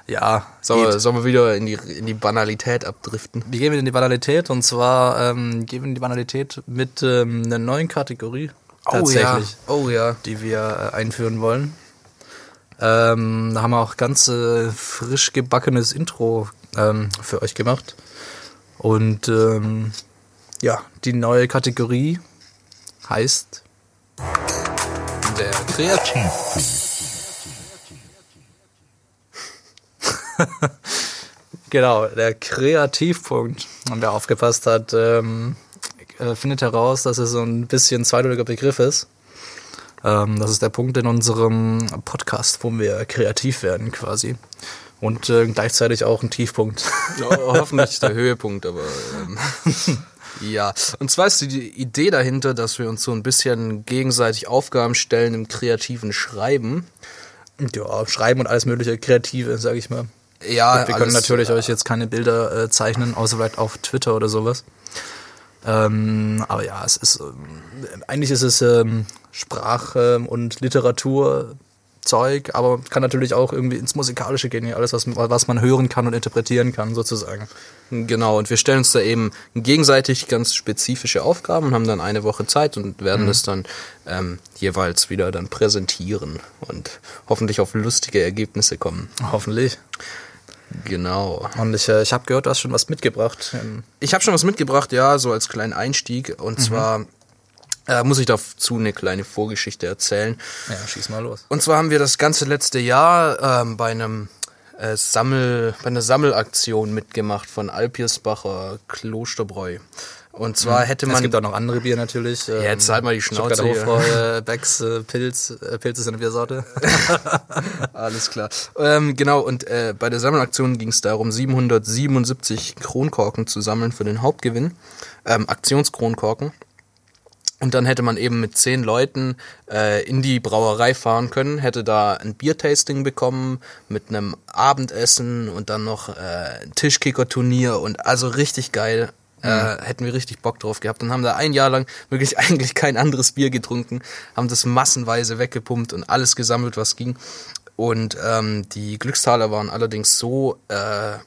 Ja, Sollen wir, sollen wir wieder in die, in die Banalität abdriften? Wir gehen in die Banalität und zwar ähm, gehen wir in die Banalität mit ähm, einer neuen Kategorie tatsächlich, Oh ja. die wir äh, einführen wollen. Ähm, da haben wir auch ganz äh, frisch gebackenes Intro ähm, für euch gemacht. Und ähm, ja, die neue Kategorie heißt Der Kreativ. (laughs) Genau, der Kreativpunkt. Und wer aufgepasst hat, ähm, äh, findet heraus, dass es so ein bisschen zweideutiger Begriff ist. Ähm, das ist der Punkt in unserem Podcast, wo wir kreativ werden quasi. Und äh, gleichzeitig auch ein Tiefpunkt. Ja, hoffentlich der Höhepunkt, aber ähm, (laughs) ja. Und zwar ist die Idee dahinter, dass wir uns so ein bisschen gegenseitig Aufgaben stellen im kreativen Schreiben. ja, schreiben und alles mögliche Kreative, sage ich mal. Ja, wir können natürlich äh, euch jetzt keine Bilder äh, zeichnen, außer vielleicht auf Twitter oder sowas. Ähm, aber ja, es ist ähm, eigentlich ist es ähm, Sprach- ähm, und Literaturzeug, aber kann natürlich auch irgendwie ins Musikalische gehen, alles, was, was man hören kann und interpretieren kann, sozusagen. Genau, und wir stellen uns da eben gegenseitig ganz spezifische Aufgaben und haben dann eine Woche Zeit und werden das dann ähm, jeweils wieder dann präsentieren und hoffentlich auf lustige Ergebnisse kommen. Hoffentlich. Genau. Und ich, äh, ich habe gehört, du hast schon was mitgebracht. Ich habe schon was mitgebracht, ja, so als kleinen Einstieg. Und zwar äh, muss ich dazu eine kleine Vorgeschichte erzählen. ja, schieß mal los. Und zwar haben wir das ganze letzte Jahr ähm, bei einem äh, Sammel, bei einer Sammelaktion mitgemacht von Alpiersbacher Klosterbräu. Und zwar hätte man es gibt auch noch andere Bier natürlich. Ähm, Ja, jetzt halt mal die Schnauze. Hofbräu, äh, (laughs) Becks, äh, Pilz. Äh, Pilz ist eine Biersorte. (laughs) Alles klar. Ähm, genau, und äh, bei der Sammelaktion ging es darum, 777 Kronkorken zu sammeln für den Hauptgewinn. Ähm, Aktionskronkorken. Und dann hätte man eben mit zehn Leuten äh, in die Brauerei fahren können, hätte da ein Biertasting bekommen mit einem Abendessen und dann noch äh, ein Tischkicker-Turnier und also richtig geil. Äh, hätten wir richtig Bock drauf gehabt und haben da ein Jahr lang wirklich (laughs) eigentlich kein anderes Bier getrunken, haben das massenweise weggepumpt und alles gesammelt, was ging. Und ähm, die Glückstaler waren allerdings so äh,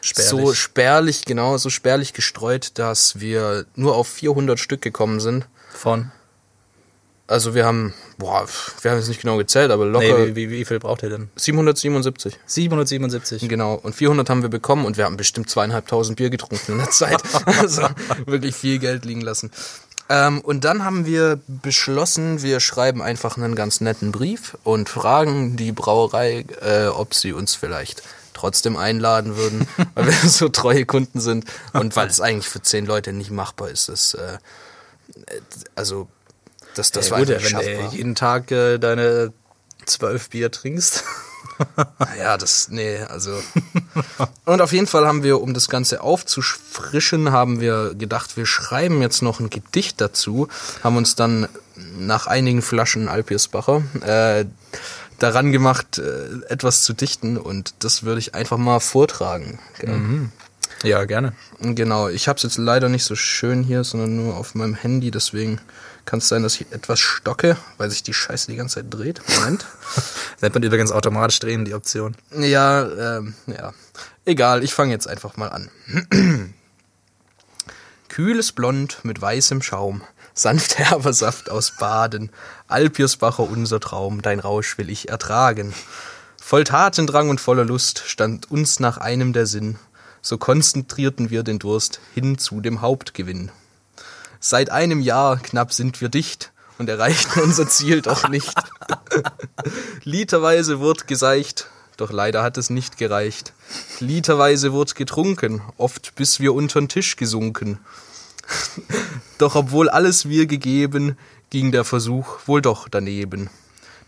Spärlich. so spärlich, genau, so spärlich gestreut, dass wir nur auf 400 Stück gekommen sind. Von. Also wir haben, boah, wir haben es nicht genau gezählt, aber locker Nee, wie, wie, wie viel braucht ihr denn? 777. 777. Genau, und 400 haben wir bekommen und wir haben bestimmt zweieinhalbtausend Bier getrunken in der Zeit. (laughs) also wirklich viel Geld liegen lassen. Ähm, und dann haben wir beschlossen, wir schreiben einfach einen ganz netten Brief und fragen die Brauerei, äh, ob sie uns vielleicht trotzdem einladen würden, (laughs) weil wir so treue Kunden sind und (laughs) weil es eigentlich für zehn Leute nicht machbar ist. Das, äh, äh, also das, das ja, war gut, wenn du jeden Tag äh, deine zwölf Bier trinkst. Ja, das, nee, also. (laughs) Und auf jeden Fall haben wir, um das Ganze aufzufrischen, haben wir gedacht, wir schreiben jetzt noch ein Gedicht dazu, haben uns dann nach einigen Flaschen Alpiersbacher äh, daran gemacht, äh, etwas zu dichten und das würde ich einfach mal vortragen. gell? Ja, gerne. Genau, ich habe es jetzt leider nicht so schön hier, sondern nur auf meinem Handy, deswegen kann es sein, dass ich etwas stocke, weil sich die Scheiße die ganze Zeit dreht. Moment. (laughs) Nennt man übrigens automatisch drehen, die Option. Ja, ähm, ja. Egal, ich fange jetzt einfach mal an. (clears throat) Kühles Blond mit weißem Schaum, sanft herber (laughs) Saft aus Baden, Alpiersbacher unser Traum, dein Rausch will ich ertragen. Voll Tatendrang und voller Lust stand uns nach einem der Sinn, so konzentrierten wir den Durst hin zu dem Hauptgewinn. Seit einem Jahr knapp sind wir dicht und erreichten (laughs) unser Ziel doch nicht. (laughs) Literweise wird geseicht, doch leider hat es nicht gereicht. Literweise wird getrunken, oft bis wir untern Tisch gesunken. (laughs) Doch obwohl alles wir gegeben, ging der Versuch wohl doch daneben.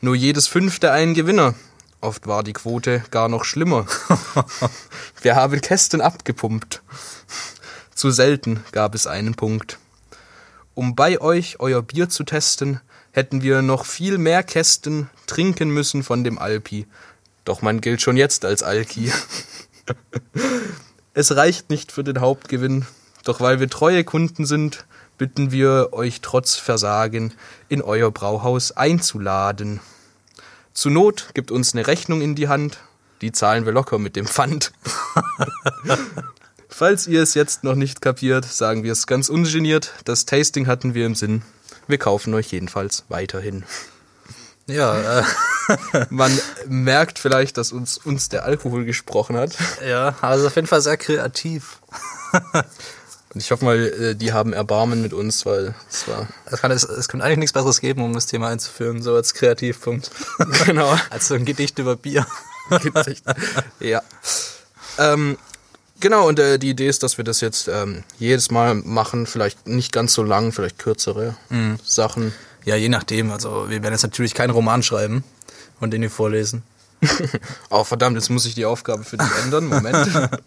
Nur jedes fünfte ein Gewinner. Oft war die Quote gar noch schlimmer. Wir haben Kästen abgepumpt. Zu selten gab es einen Punkt. Um bei euch euer Bier zu testen, hätten wir noch viel mehr Kästen trinken müssen von dem Alpi. Doch man gilt schon jetzt als Alki. (laughs) Es reicht nicht für den Hauptgewinn, doch weil wir treue Kunden sind, bitten wir euch trotz Versagen in euer Brauhaus einzuladen. Zur Not gibt uns eine Rechnung in die Hand, die zahlen wir locker mit dem Pfand. (laughs) Falls ihr es jetzt noch nicht kapiert, sagen wir es ganz ungeniert, das Tasting hatten wir im Sinn. Wir kaufen euch jedenfalls weiterhin. Ja, äh, (laughs) Man merkt vielleicht, dass uns, uns der Alkohol gesprochen hat. ja, also auf jeden Fall sehr kreativ. (laughs) Und ich hoffe mal, äh, die haben Erbarmen mit uns, weil es war. Es, kann, es, es könnte eigentlich nichts Besseres geben, um das Thema einzuführen, so als Kreativpunkt. (laughs) Genau. als so ein Gedicht über Bier. Echt. ja. Ähm, genau, und äh, die Idee ist, dass wir das jetzt ähm, jedes Mal machen, vielleicht nicht ganz so lang, vielleicht kürzere Sachen. Ja, je nachdem. Also wir werden jetzt natürlich keinen Roman schreiben und den hier vorlesen. (laughs) Oh, verdammt, jetzt muss ich die Aufgabe für dich ändern. Moment. (laughs)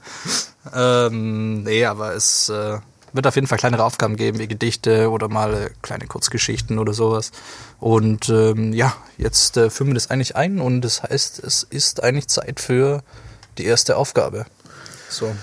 Ähm, nee, aber es äh, wird auf jeden Fall kleinere Aufgaben geben, wie Gedichte oder mal äh, kleine Kurzgeschichten oder sowas. Und ähm, ja, jetzt äh, führen wir das eigentlich ein und das heißt, es ist eigentlich Zeit für die erste Aufgabe. So.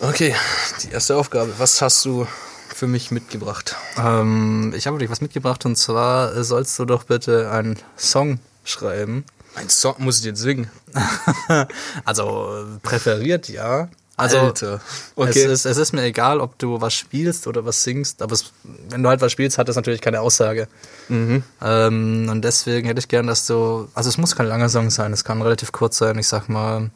Okay, die erste Aufgabe. Was hast du für mich mitgebracht? Ähm, ich habe euch was mitgebracht und zwar sollst du doch bitte einen Song schreiben. Ein Song muss ich jetzt singen. (laughs) Also präferiert ja. Also Alter. Okay. es, ist, es ist mir egal, ob du was spielst oder was singst, aber es, wenn du halt was spielst, hat das natürlich keine Aussage. Mhm. Ähm, und deswegen hätte ich gern, dass du, also es muss kein langer Song sein, es kann relativ kurz sein, ich sag mal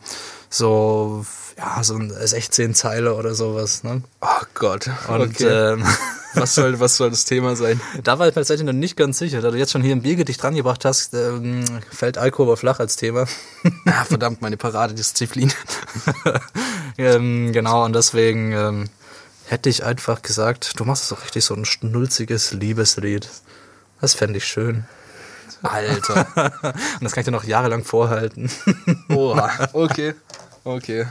so, ja, so ein 16 Zeile oder sowas. Ne? Oh Gott. Und okay. ähm, (laughs) was, soll, was soll das Thema sein? da war ich mir tatsächlich noch nicht ganz sicher, da du jetzt schon hier ein Biergedicht dran gebracht hast, ähm, fällt Alkohol flach als Thema. (laughs) Ah, verdammt, meine Paradedisziplin. (laughs) ähm, genau, und deswegen ähm, hätte ich einfach gesagt, du machst so richtig so ein schnulziges Liebeslied. Das fände ich schön. Alter. Und das kann ich dir noch jahrelang vorhalten. Oha. Okay. Okay.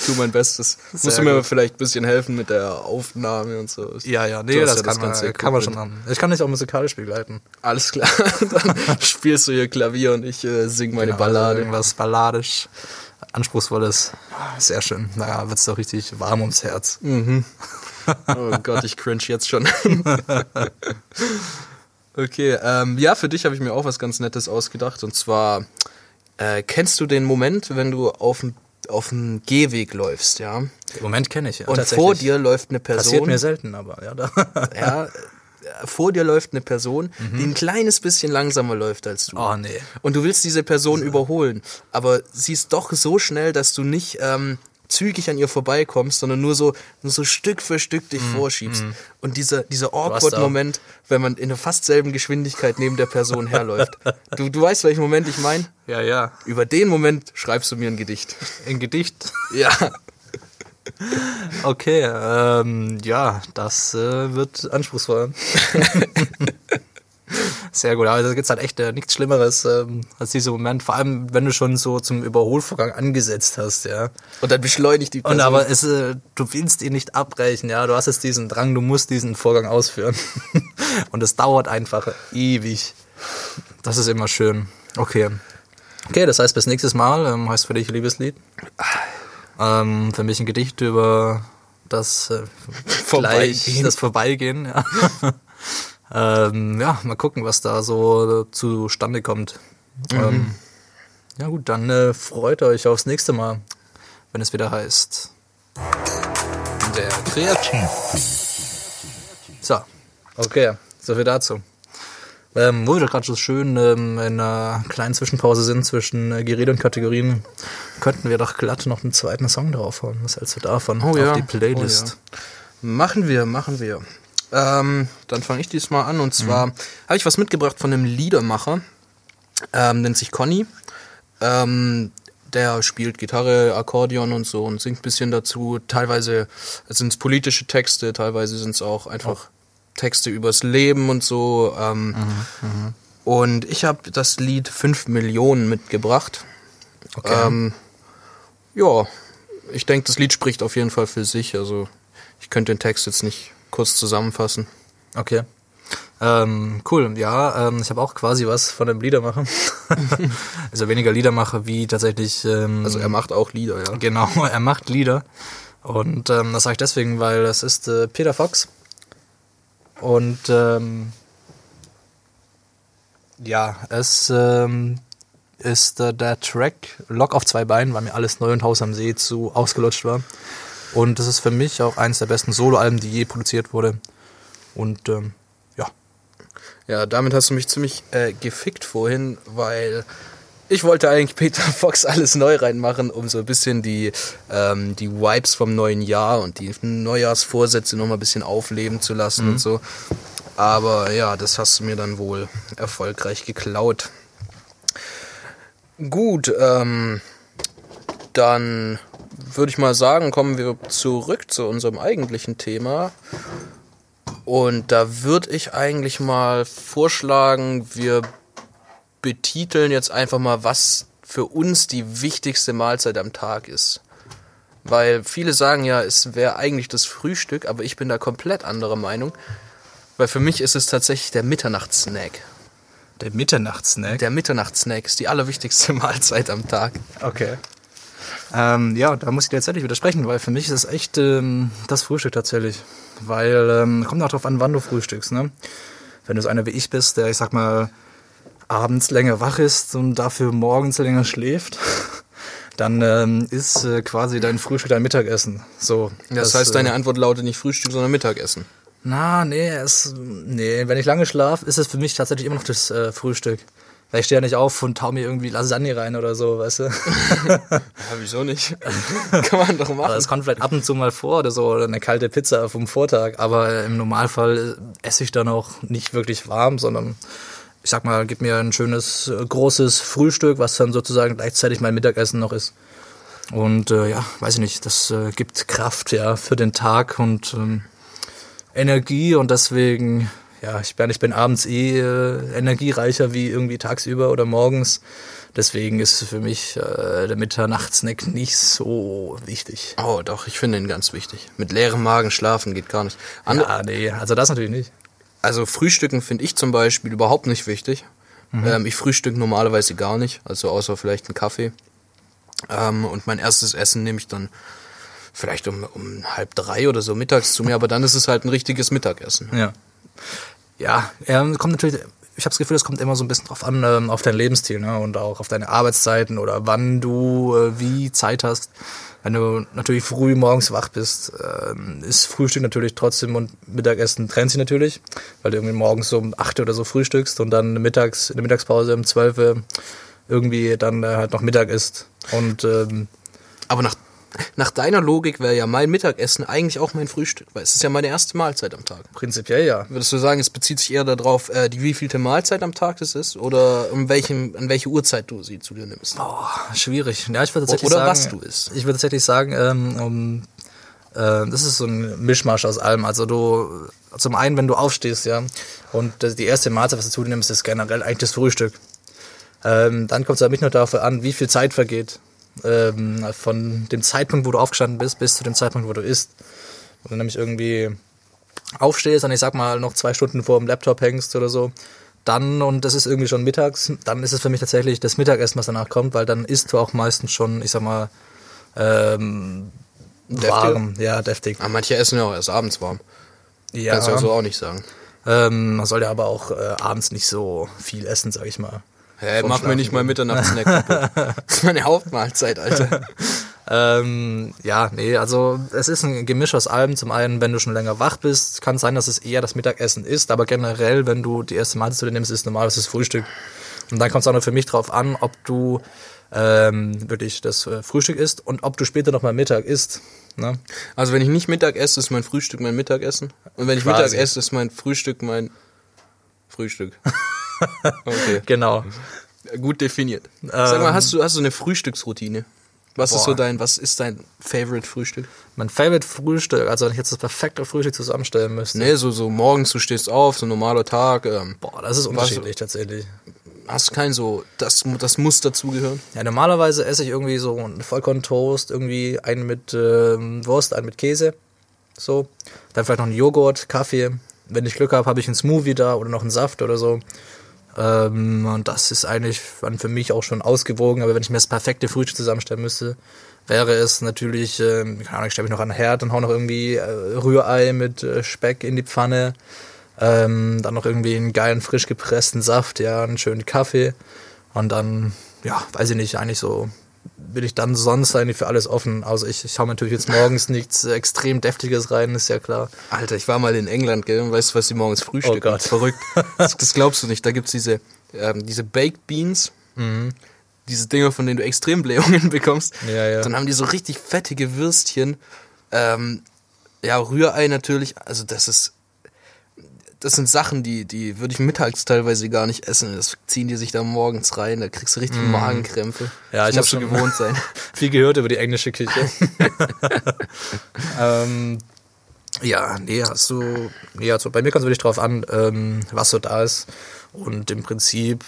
Ich tue mein Bestes. (laughs) Musst du mir gut. vielleicht ein bisschen helfen mit der Aufnahme und so. ja, ja, nee, das, ja kann, man, ganze kann man schon haben. Ich kann dich auch musikalisch begleiten. Alles klar. (laughs) Dann (laughs) spielst du hier Klavier und ich äh, sing meine Genau, also Ballade. Irgendwas balladisch, anspruchsvolles. Sehr schön. Naja, wird's doch richtig warm ums Herz. Oh Gott, ich cringe jetzt schon. okay, ähm, ja, für dich habe ich mir auch was ganz Nettes ausgedacht. Und zwar, äh, kennst du den Moment, wenn du auf dem auf dem Gehweg läufst, ja? Im Moment kenne ich ja. Und vor dir läuft eine Passiert Person. mir selten, aber ja. Da. (laughs) ja, vor dir läuft eine Person, die ein kleines bisschen langsamer läuft als du. Mhm. Oh, nee. Und du willst diese Person überholen, aber sie ist doch so schnell, dass du nicht ähm, zügig an ihr vorbeikommst, sondern nur so, nur so Stück für Stück dich vorschiebst. Und dieser, dieser Mhm, hast awkward auch- Moment, wenn man in der fast selben Geschwindigkeit neben der Person herläuft. (laughs) Du, du weißt, welchen Moment ich meine? ja, ja. Über den Moment schreibst du mir ein Gedicht. Ein Gedicht. (laughs) Ja. Okay, ähm, ja, das äh, wird anspruchsvoll. (laughs) Sehr gut, aber da gibt's halt echt äh, nichts Schlimmeres ähm, als dieser Moment, vor allem wenn du schon so zum Überholvorgang angesetzt hast, ja. Und dann beschleunigt die Person. Und aber es, äh, du willst ihn nicht abbrechen, ja. Du hast jetzt diesen Drang, du musst diesen Vorgang ausführen. (laughs) Und es dauert einfach ewig. Das ist immer schön. Okay. Okay, das heißt bis nächstes Mal. Ähm, heißt für dich Liebeslied. Ähm, für mich ein Gedicht über das äh, (laughs) Vorbeigehen. gleich- das Vorbeigehen, ja. (laughs) ähm, ja, mal gucken, was da so zustande kommt. Ähm, ja gut, dann äh, freut euch aufs nächste Mal. wenn es wieder heißt. Der Kreativ. So, okay, so viel dazu. Ähm, wo wir doch gerade so schön ähm, in einer kleinen Zwischenpause sind zwischen äh, Gerede und Kategorien, könnten wir doch glatt noch einen zweiten Song draufhauen. Was hältst du davon? Oh ja, Auf die Playlist. oh Machen wir, machen wir. Ähm, dann fange ich diesmal an. Und zwar habe ich was mitgebracht von einem Liedermacher. Ähm, nennt sich Conny. Ähm, der spielt Gitarre, Akkordeon und so und singt ein bisschen dazu. Teilweise sind es politische Texte, teilweise sind es auch einfach Texte übers Leben und so. Ähm, Und ich habe das Lied 5 Millionen mitgebracht. Okay. Ähm, ja, ich denke, das Lied spricht auf jeden Fall für sich. Also ich könnte den Text jetzt nicht kurz zusammenfassen. Okay. Ähm, cool, ja, ähm, ich habe auch quasi was von dem Liedermacher. (laughs) also weniger Liedermacher wie tatsächlich. Ähm, Also er macht auch Lieder, ja. Genau, (laughs) er macht Lieder. Und ähm, das sage ich deswegen, weil das ist äh, Peter Fox. Und ähm, ja, es ähm, ist äh, der Track Lock auf zwei Beinen, weil mir alles neu und Haus am See zu ausgelutscht war. Und das ist für mich auch eines der besten Soloalben, die je produziert wurde. Und ähm, ja, Ja, damit hast du mich ziemlich äh, gefickt vorhin, weil ich wollte eigentlich Peter (laughs) Fox alles neu reinmachen, um so ein bisschen die, ähm, die Vibes vom neuen Jahr und die Neujahrsvorsätze noch mal ein bisschen aufleben zu lassen und so. Aber ja, das hast du mir dann wohl erfolgreich geklaut. Gut, ähm, dann würde ich mal sagen, kommen wir zurück zu unserem eigentlichen Thema. Und da würde ich eigentlich mal vorschlagen, wir betiteln jetzt einfach mal, was für uns die wichtigste Mahlzeit am Tag ist. Weil viele sagen ja, es wäre eigentlich das Frühstück, aber ich bin da komplett anderer Meinung. Weil für mich ist es tatsächlich der Mitternachtssnack. der Mitternachtssnack. Der Mitternachtssnack ist die allerwichtigste (laughs) Mahlzeit am Tag. Okay. Ähm, ja, da muss ich dir tatsächlich widersprechen, weil für mich ist es echt ähm, das Frühstück tatsächlich. Weil, ähm, kommt auch drauf an, wann du frühstückst, ne? Wenn du so einer wie ich bist, der, ich sag mal, abends länger wach ist und dafür morgens länger schläft, (laughs) dann ähm, ist äh, quasi dein Frühstück dein Mittagessen. So. Das, heißt, äh, deine Antwort lautet nicht Frühstück, sondern Mittagessen. Na, nee, es, nee, wenn ich lange schlafe, ist es für mich tatsächlich immer noch das äh, Frühstück. Weil ich stehe ja nicht auf und tau mir irgendwie Lasagne rein oder so, weißt du? (laughs) Ja, wieso nicht? (laughs) Kann man doch machen. Also es kommt vielleicht ab und zu mal vor oder so, oder eine kalte Pizza vom Vortag, aber im Normalfall äh, esse ich dann auch nicht wirklich warm, sondern ich sag mal, gib mir ein schönes, äh, großes Frühstück, was dann sozusagen gleichzeitig mein Mittagessen noch ist. Und äh, ja, weiß ich nicht, das äh, gibt Kraft ja für den Tag und ähm, Energie und deswegen, ja, ich bin, ich bin abends eh äh, energiereicher wie irgendwie tagsüber oder morgens. Deswegen ist für mich äh, der Mitternachtssnack nicht so wichtig. Oh, doch, ich finde ihn ganz wichtig. Mit leerem Magen schlafen geht gar nicht. An Ja, nee, also das natürlich nicht. Also Frühstücken finde ich zum Beispiel überhaupt nicht wichtig. Ähm, ich frühstücke normalerweise gar nicht, also außer vielleicht einen Kaffee. Ähm, und mein erstes Essen nehme ich dann vielleicht um, um halb drei oder so mittags zu mir, aber dann ist es halt ein richtiges Mittagessen. Ja. Ja, kommt natürlich, ich habe das Gefühl, es kommt immer so ein bisschen drauf an, ähm, auf deinen Lebensstil ne? und auch auf deine Arbeitszeiten oder wann du äh, wie Zeit hast. Wenn du natürlich früh morgens wach bist, ähm, ist Frühstück natürlich trotzdem und Mittagessen trennt sich natürlich, weil du irgendwie morgens um 8 oder so frühstückst und dann mittags, in der Mittagspause um 12 Uhr irgendwie dann äh, halt noch Mittag isst. Und ähm, Aber nach, nach deiner Logik wäre ja mein Mittagessen eigentlich auch mein Frühstück, weil es ist ja meine erste Mahlzeit am Tag. prinzipiell ja. Würdest du sagen, es bezieht sich eher darauf, äh, die wievielte Mahlzeit am Tag das ist oder um welchem, an welche Uhrzeit du sie zu dir nimmst? Boah, schwierig. Ja, ich würde tatsächlich Oder sagen, was du isst. Ich würde tatsächlich sagen, ähm, um, äh, das ist so ein Mischmasch aus allem. Also du, zum einen, wenn du aufstehst, ja, und die erste Mahlzeit, was du zu dir nimmst, ist generell eigentlich das Frühstück. Ähm, dann kommt es aber nicht nur darauf an, wie viel Zeit vergeht. Ähm, von dem Zeitpunkt, wo du aufgestanden bist, bis zu dem Zeitpunkt, wo du isst. Wenn du nämlich irgendwie aufstehst und ich sag mal noch zwei Stunden vor dem Laptop hängst oder so, dann, und das ist irgendwie schon mittags, dann ist es für mich tatsächlich das Mittagessen, was danach kommt, weil dann isst du auch meistens schon, ich sag mal, ähm, Deftig? warm, ja, deftig. Ah, manche essen ja auch erst abends warm. Ja, Kannst du ja so auch nicht sagen. ähm, man soll ja aber auch äh, abends nicht so viel essen, sag ich mal. Hä, Vorm mach mir nicht mal Mitternachtssnack. kaputt. (laughs) das ist meine Hauptmahlzeit, Alter. (laughs) ähm, ja, nee, also es ist ein Gemisch aus allem. Zum einen, wenn du schon länger wach bist, kann es sein, dass es eher das Mittagessen ist, aber generell, wenn du die erste Mahlzeit zu dir nimmst, ist normalerweise das Frühstück. Und dann kommt es auch noch für mich drauf an, ob du ähm, wirklich das äh, Frühstück isst und ob du später noch mal Mittag isst. Ne? Also wenn ich nicht Mittag esse, ist mein Frühstück mein Mittagessen. Und wenn ich Quasi. Mittag esse, ist mein Frühstück mein Frühstück. (laughs) Okay. (laughs) Genau. Gut definiert. Sag mal, hast du, hast du eine Frühstücksroutine? Was ist Boah. so dein, was ist dein Favorite Frühstück? Mein Favorite Frühstück, also wenn ich jetzt das perfekte Frühstück zusammenstellen müsste. Nee, so, so morgens, du stehst auf, so ein normaler Tag. Ähm, Boah, das ist unterschiedlich tatsächlich. hast kein so, das, das muss dazugehören. Ja, normalerweise esse ich irgendwie so einen Vollkorn-Toast, irgendwie einen mit ähm, Wurst, einen mit Käse. So. Dann vielleicht noch einen Joghurt, Kaffee. Wenn ich Glück habe, habe ich einen Smoothie da oder noch einen Saft oder so. Ähm, und das ist eigentlich dann für mich auch schon ausgewogen. Aber wenn ich mir das perfekte Frühstück zusammenstellen müsste, wäre es natürlich, ähm, keine Ahnung, ich stelle mich noch an den Herd und hau noch irgendwie äh, Rührei mit äh, Speck in die Pfanne. Ähm, dann noch irgendwie einen geilen, frisch gepressten Saft, ja, einen schönen Kaffee. Und dann, ja, weiß ich nicht, eigentlich so bin ich dann sonst eigentlich für alles offen. Also ich, ich hau mir natürlich jetzt morgens nichts extrem Deftiges rein, ist ja klar. Alter, ich war mal in England, gell? Weißt du, was die morgens frühstücken? Oh Gott. Verrückt. Das, das glaubst du nicht. Da gibt's diese, ähm, diese Baked Beans. Diese Dinger, von denen du extrem Blähungen (laughs) bekommst. Ja, ja. Dann haben die so richtig fettige Würstchen. Ähm, ja, Rührei natürlich. Also das ist, das sind Sachen, die, die würde ich mittags teilweise gar nicht essen. Das ziehen die sich da morgens rein. Da kriegst du richtig Magenkrämpfe. Mhm. Ja, Das ich hab musst du schon- gewohnt sein. (laughs) Viel gehört über die englische Küche. (laughs) ähm, ja, nee, hast du. Nee, also bei mir kommt es wirklich drauf an, ähm, was so da ist. Und im Prinzip,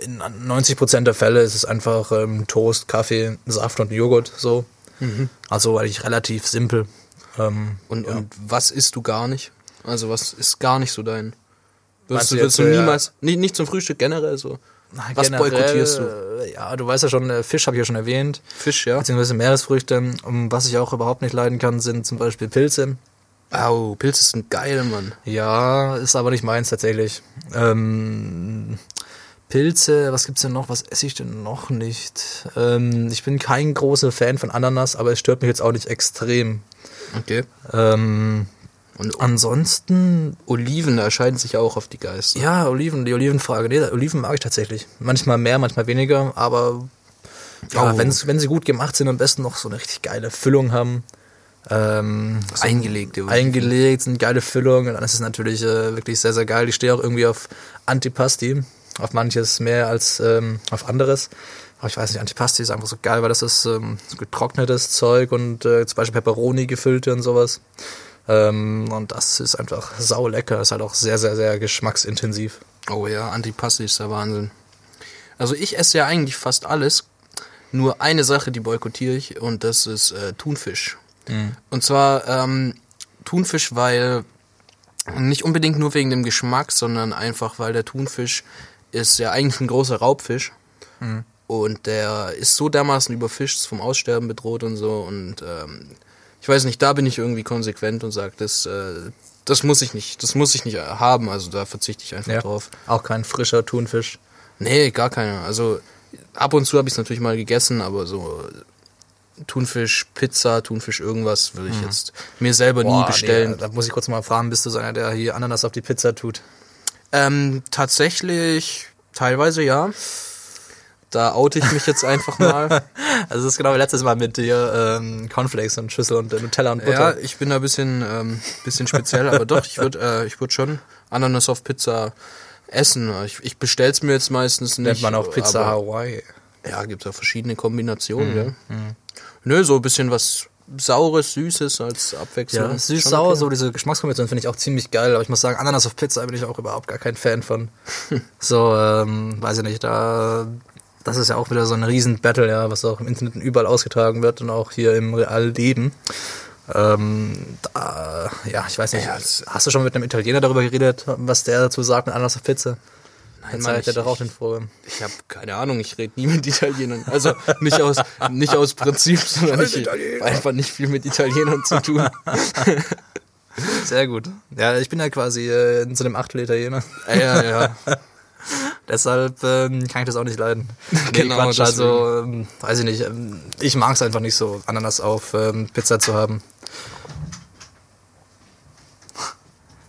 in 90% der Fälle ist es einfach ähm, Toast, Kaffee, Saft und Joghurt so. Also eigentlich relativ simpel. Ähm, Und, und was isst du gar nicht? Also was ist gar nicht so dein... Würdest du würdest du niemals, nicht, nicht zum Frühstück generell so. Was generell, boykottierst du? Ja, du weißt ja schon, äh, Fisch habe ich ja schon erwähnt. Fisch, ja? Beziehungsweise Meeresfrüchte. Und was ich auch überhaupt nicht leiden kann, sind zum Beispiel Pilze. Au, Pilze sind geil, Mann. Ja, ist aber nicht meins tatsächlich. Ähm, Pilze, was gibt's denn noch? Was esse ich denn noch nicht? Ähm, ich bin kein großer Fan von Ananas, aber es stört mich jetzt auch nicht extrem. Okay. Ähm, Und ansonsten, Oliven erscheinen sich auch auf die Geister. ja, Oliven, die Olivenfrage. Nee, Oliven mag ich tatsächlich. Manchmal mehr, manchmal weniger, aber ja, Oh. wenn sie gut gemacht sind, am besten noch so eine richtig geile Füllung haben. Ähm, so Eingelegte Oliven. eingelegt, sind geile Füllung und dann ist es natürlich äh, wirklich sehr, sehr geil. Ich stehe auch irgendwie auf Antipasti, auf manches mehr als ähm, auf anderes. Aber ich weiß nicht, Antipasti ist einfach so geil, weil das ist ähm, so getrocknetes Zeug und äh, zum Beispiel Peperoni gefüllte und sowas. Ähm, und das ist einfach sau lecker, ist halt auch sehr, sehr, sehr geschmacksintensiv. Oh ja, Antipasti ist der Wahnsinn. Also ich esse ja eigentlich fast alles. Nur eine Sache, die boykottiere ich, und das ist äh, Thunfisch. Und zwar ähm, Thunfisch, weil nicht unbedingt nur wegen dem Geschmack, sondern einfach, weil der Thunfisch ist ja eigentlich ein großer Raubfisch. Und der ist so dermaßen überfischt, vom Aussterben bedroht und so. Und ähm, ich weiß nicht, da bin ich irgendwie konsequent und sage, das, äh, das muss ich nicht, das muss ich nicht haben. Also da verzichte ich einfach drauf. Auch kein frischer Thunfisch. Nee, gar keine. Also ab und zu habe ich es natürlich mal gegessen, aber so Thunfisch, Pizza, Thunfisch, irgendwas würde ich jetzt mir selber nie Boah, bestellen. Nee, da muss ich kurz mal fragen, bist du so einer, der hier Ananas auf die Pizza tut? Ähm, tatsächlich, teilweise ja. Da oute ich mich jetzt einfach mal. (laughs) Also das ist genau wie letztes Mal mit dir ähm, Cornflakes und Schüssel und äh, Nutella und ja, Butter. ich bin da ein bisschen, ähm, bisschen speziell, aber doch, ich würde äh, ich würd schon Ananas auf Pizza essen. Ich, ich bestell's mir jetzt meistens nicht. Nennt man auch Pizza aber- Hawaii. Ja, gibt ja verschiedene Kombinationen, gell? Nö, so ein bisschen was Saures, Süßes als Abwechslung. Ja, süß-sauer, okay. so diese Geschmackskombination finde ich auch ziemlich geil. Aber ich muss sagen, Ananas auf Pizza bin ich auch überhaupt gar kein Fan von. (laughs) so, ähm, weiß ich nicht, da... Das ist ja auch wieder so ein riesen Battle, ja, was auch im Internet überall ausgetragen wird und auch hier im Realleben. Ähm, da, ja, ich weiß nicht, Ja, hast du schon mit einem Italiener darüber geredet, was der dazu sagt mit Ananas auf Pizza? Nein, Mann, ich, doch auch ich, den vor. ich habe keine Ahnung, ich rede nie mit Italienern. Also nicht aus, nicht aus Prinzip, sondern ich Italiener. hab einfach nicht viel mit Italienern zu tun. Sehr gut. Ja, ich bin ja quasi äh, in so einem Achtel Italiener. Ja, ja, ja. (laughs) Deshalb ähm, kann ich das auch nicht leiden. Nee, Genau, Quatsch, also ähm, weiß ich nicht. Ähm, ich mag es einfach nicht so, Ananas auf ähm, Pizza zu haben. (laughs)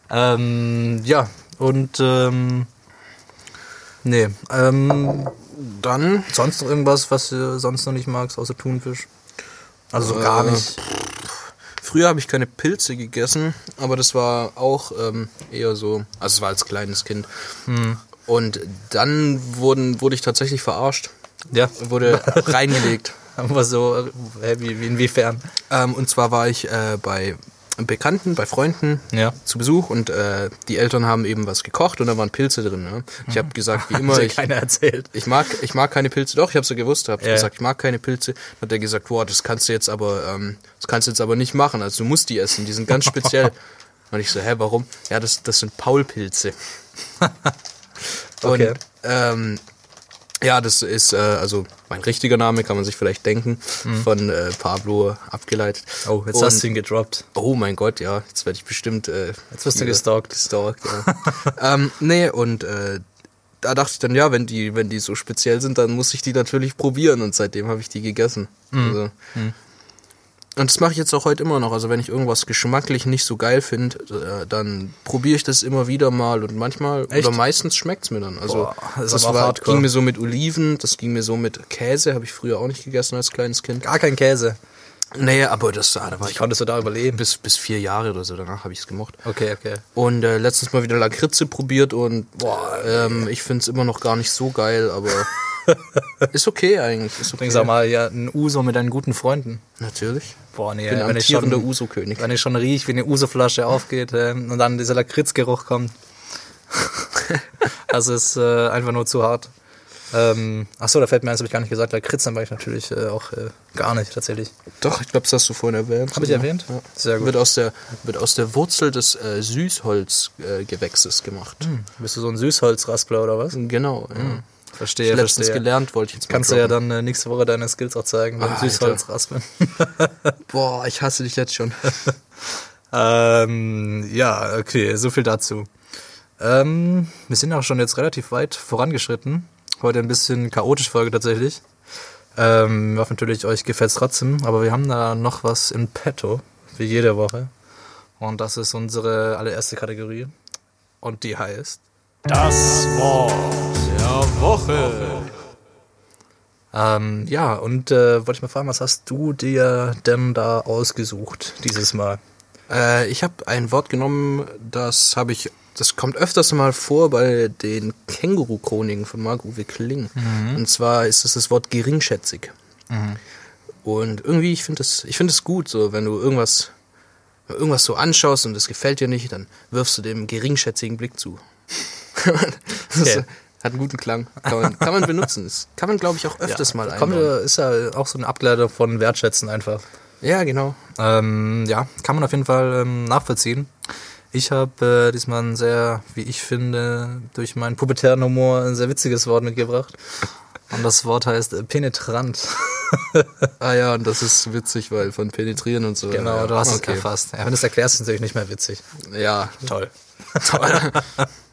Ähm, ja, und ähm, nee, ähm, Dann sonst noch irgendwas, was du sonst noch nicht magst, außer Thunfisch? Also so gar Äh, nicht. Früher habe ich keine Pilze gegessen, aber das war auch ähm, eher so, also es war als kleines Kind. Hm. Und dann wurden, wurde ich tatsächlich verarscht, Ja, wurde (laughs) reingelegt. aber so, wie, wie inwiefern? Ähm, und zwar war ich äh, bei Bekannten, bei Freunden Ja. zu Besuch und äh, die Eltern haben eben was gekocht und da waren Pilze drin. Ne? Ich habe gesagt, wie (laughs) immer, ich, keiner erzählt. ich mag, ich mag keine Pilze. Doch, ich habe so gewusst, habe Ja. gesagt, ich mag keine Pilze. Dann hat er gesagt, boah, das kannst du jetzt aber, ähm, das kannst du jetzt aber nicht machen. Also du musst die essen. Die sind ganz speziell. (laughs) und ich so, hä, warum? Ja, das, das sind Paulpilze. Okay. Und ähm, ja, das ist äh, also mein richtiger Name, kann man sich vielleicht denken, von äh, Pablo abgeleitet. Mhm. Oh, jetzt Und- hast du ihn gedroppt. Oh mein Gott, ja, jetzt werde ich bestimmt. Äh, Jetzt wirst du gestalkt. Gestalkt, ja. (laughs) ähm, nee, und äh, da dachte ich dann, ja, wenn die, wenn die so speziell sind, dann muss ich die natürlich probieren und seitdem habe ich die gegessen. Mhm. Also, Und das mache ich jetzt auch heute immer noch. Also wenn ich irgendwas geschmacklich nicht so geil finde, äh, dann probiere ich das immer wieder mal und manchmal Echt? oder meistens schmeckt's mir dann. Also Boah, das das war, hardcore. ging mir so mit Oliven, das ging mir so mit Käse, habe ich früher auch nicht gegessen als kleines Kind. Gar kein Käse. Nee, aber das, ah, da war ich konntest du da überleben? bis, bis vier Jahre oder so, danach habe ich es gemocht. Okay, okay. Und äh, letztens mal wieder Lakritze probiert und boah, ähm, ich finde es immer noch gar nicht so geil, aber (laughs) ist okay eigentlich. Ist okay. Bring sag mal ja ein Uso mit deinen guten Freunden. Natürlich. Boah, nee, bin wenn ich schon, Uso-König. wenn ich schon riech, wie eine Uso-Flasche aufgeht ähm, und dann dieser Lakritzgeruch kommt. (laughs) das ist äh, einfach nur zu hart. Ähm, achso, da fällt mir eins, habe ich gar nicht gesagt. Lakritz mag ich natürlich äh, auch äh, gar nicht, tatsächlich. Doch, ich glaube, das hast du vorhin erwähnt. Habe ich erwähnt? Ja. Sehr gut. Wird aus der, wird aus der Wurzel des äh, Süßholzgewächses äh, gemacht. Bist du so ein Süßholzraspler oder was? Genau, ja. Verstehe, Ich letztens verstehe. gelernt, wollte ich jetzt mal Kannst du ja dann äh, nächste Woche deine Skills auch zeigen beim Ah, Süßholzraspeln. (laughs) (laughs) Boah, ich hasse dich jetzt schon. (laughs) Ähm, ja, okay, so viel dazu. Ähm, wir sind auch schon jetzt relativ weit vorangeschritten. Heute ein bisschen chaotisch Folge tatsächlich. Ähm, wir hoffen natürlich, euch gefällt's trotzdem, aber wir haben da noch was in petto, wie jede Woche. Und das ist unsere allererste Kategorie. Und die heißt. Das Wort der Woche. Ähm, ja, und äh, wollte ich mal fragen, was hast du dir denn da ausgesucht dieses Mal? Äh, ich habe ein Wort genommen, das habe ich, das kommt öfters mal vor bei den Känguru-Chroniken von Marc-Uwe Kling. Und zwar ist es das Wort geringschätzig. Und irgendwie, ich finde es ich find es gut, so wenn du irgendwas, irgendwas so anschaust und es gefällt dir nicht, dann wirfst du dem geringschätzigen Blick zu. (laughs) das ist, Okay. Hat einen guten Klang. Kann man, kann man benutzen. Das kann man, glaube ich, auch öfters mal Kommt, einbauen. ist ja auch so eine Ableitung von Wertschätzen einfach. Ja, genau. Ähm, ja, kann man auf jeden Fall ähm, nachvollziehen. Ich habe äh, diesmal ein sehr, wie ich finde, durch meinen pubertären Humor ein sehr witziges Wort mitgebracht. Und das Wort heißt äh, penetrant. Ah ja, und das ist witzig, weil von penetrieren und so. genau, ja. du hast okay. es erfasst. Ja, wenn du es erklärst, ist es natürlich nicht mehr witzig. Ja, Toll. (laughs) (laughs)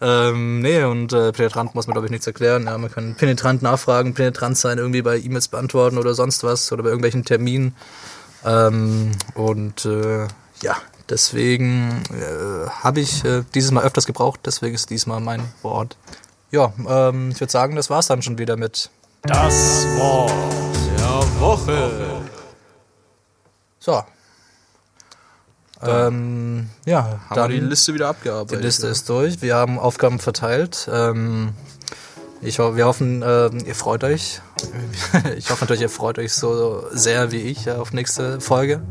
ähm, nee, und äh, penetrant muss man, glaube ich, nichts erklären. Ja, man kann penetrant nachfragen, penetrant sein, irgendwie bei E-Mails beantworten oder sonst was oder bei irgendwelchen Terminen. Ähm, und äh, ja, deswegen äh, habe ich äh, dieses Mal öfters gebraucht, deswegen ist diesmal mein Wort. Ja, ähm, ich würde sagen, das war's dann schon wieder mit. Das Wort der Woche. So. Ähm, ja, haben wir die Liste wieder abgearbeitet. Die Liste ist durch. Wir haben Aufgaben verteilt. Ähm, ich, wir hoffen, ähm, ihr freut euch. (laughs) Ich hoffe natürlich, ihr freut euch so sehr wie ich äh, auf nächste Folge.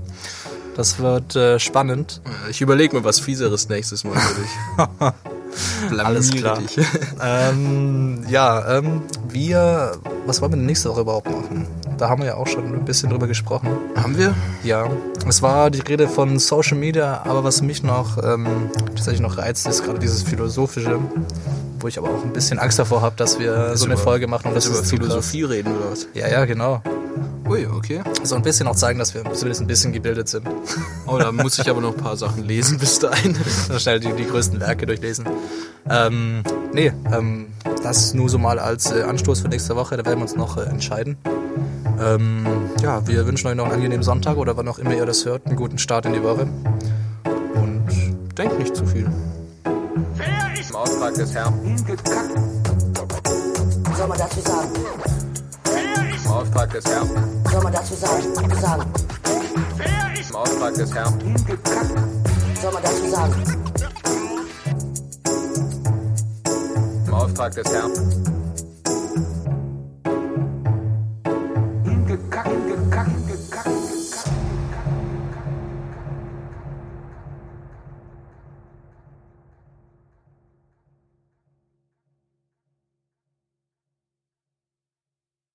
Das wird äh, spannend. Ich überlege mir was Fieseres nächstes Mal für dich. (laughs) Alles klar. Dich. (laughs) Ähm, ja, ähm, wir. Was wollen wir nächste Woche überhaupt machen? Da haben wir ja auch schon ein bisschen drüber gesprochen. Haben wir? Ja, es war die Rede von Social Media, aber was mich noch ähm, tatsächlich noch reizt, ist gerade dieses Philosophische, wo ich aber auch ein bisschen Angst davor habe, dass wir so eine über- Folge machen und das über zu krass. Philosophie reden oder was? Ja, ja, genau. Ui, okay. So ein bisschen auch zeigen, dass wir zumindest ein bisschen gebildet sind. Oh, da muss ich aber noch ein paar Sachen lesen bis dahin. (laughs) So schnell die, die größten Werke durchlesen. Ähm, nee, ähm, das nur so mal als äh, Anstoß für nächste Woche, da werden wir uns noch äh, entscheiden. Ähm, ja, wir wünschen euch noch einen angenehmen Sonntag oder wann auch immer ihr das hört, einen guten Start in die Woche. Und denkt nicht zu viel. Im Auftrag des Herrn. Hingekackt. Was soll man dazu sagen? Im Auftrag des Herrn. Was soll man dazu sagen? Sagen. Im Auftrag des Herrn. Hingekackt. Was soll man dazu sagen? Im Auftrag des Herrn.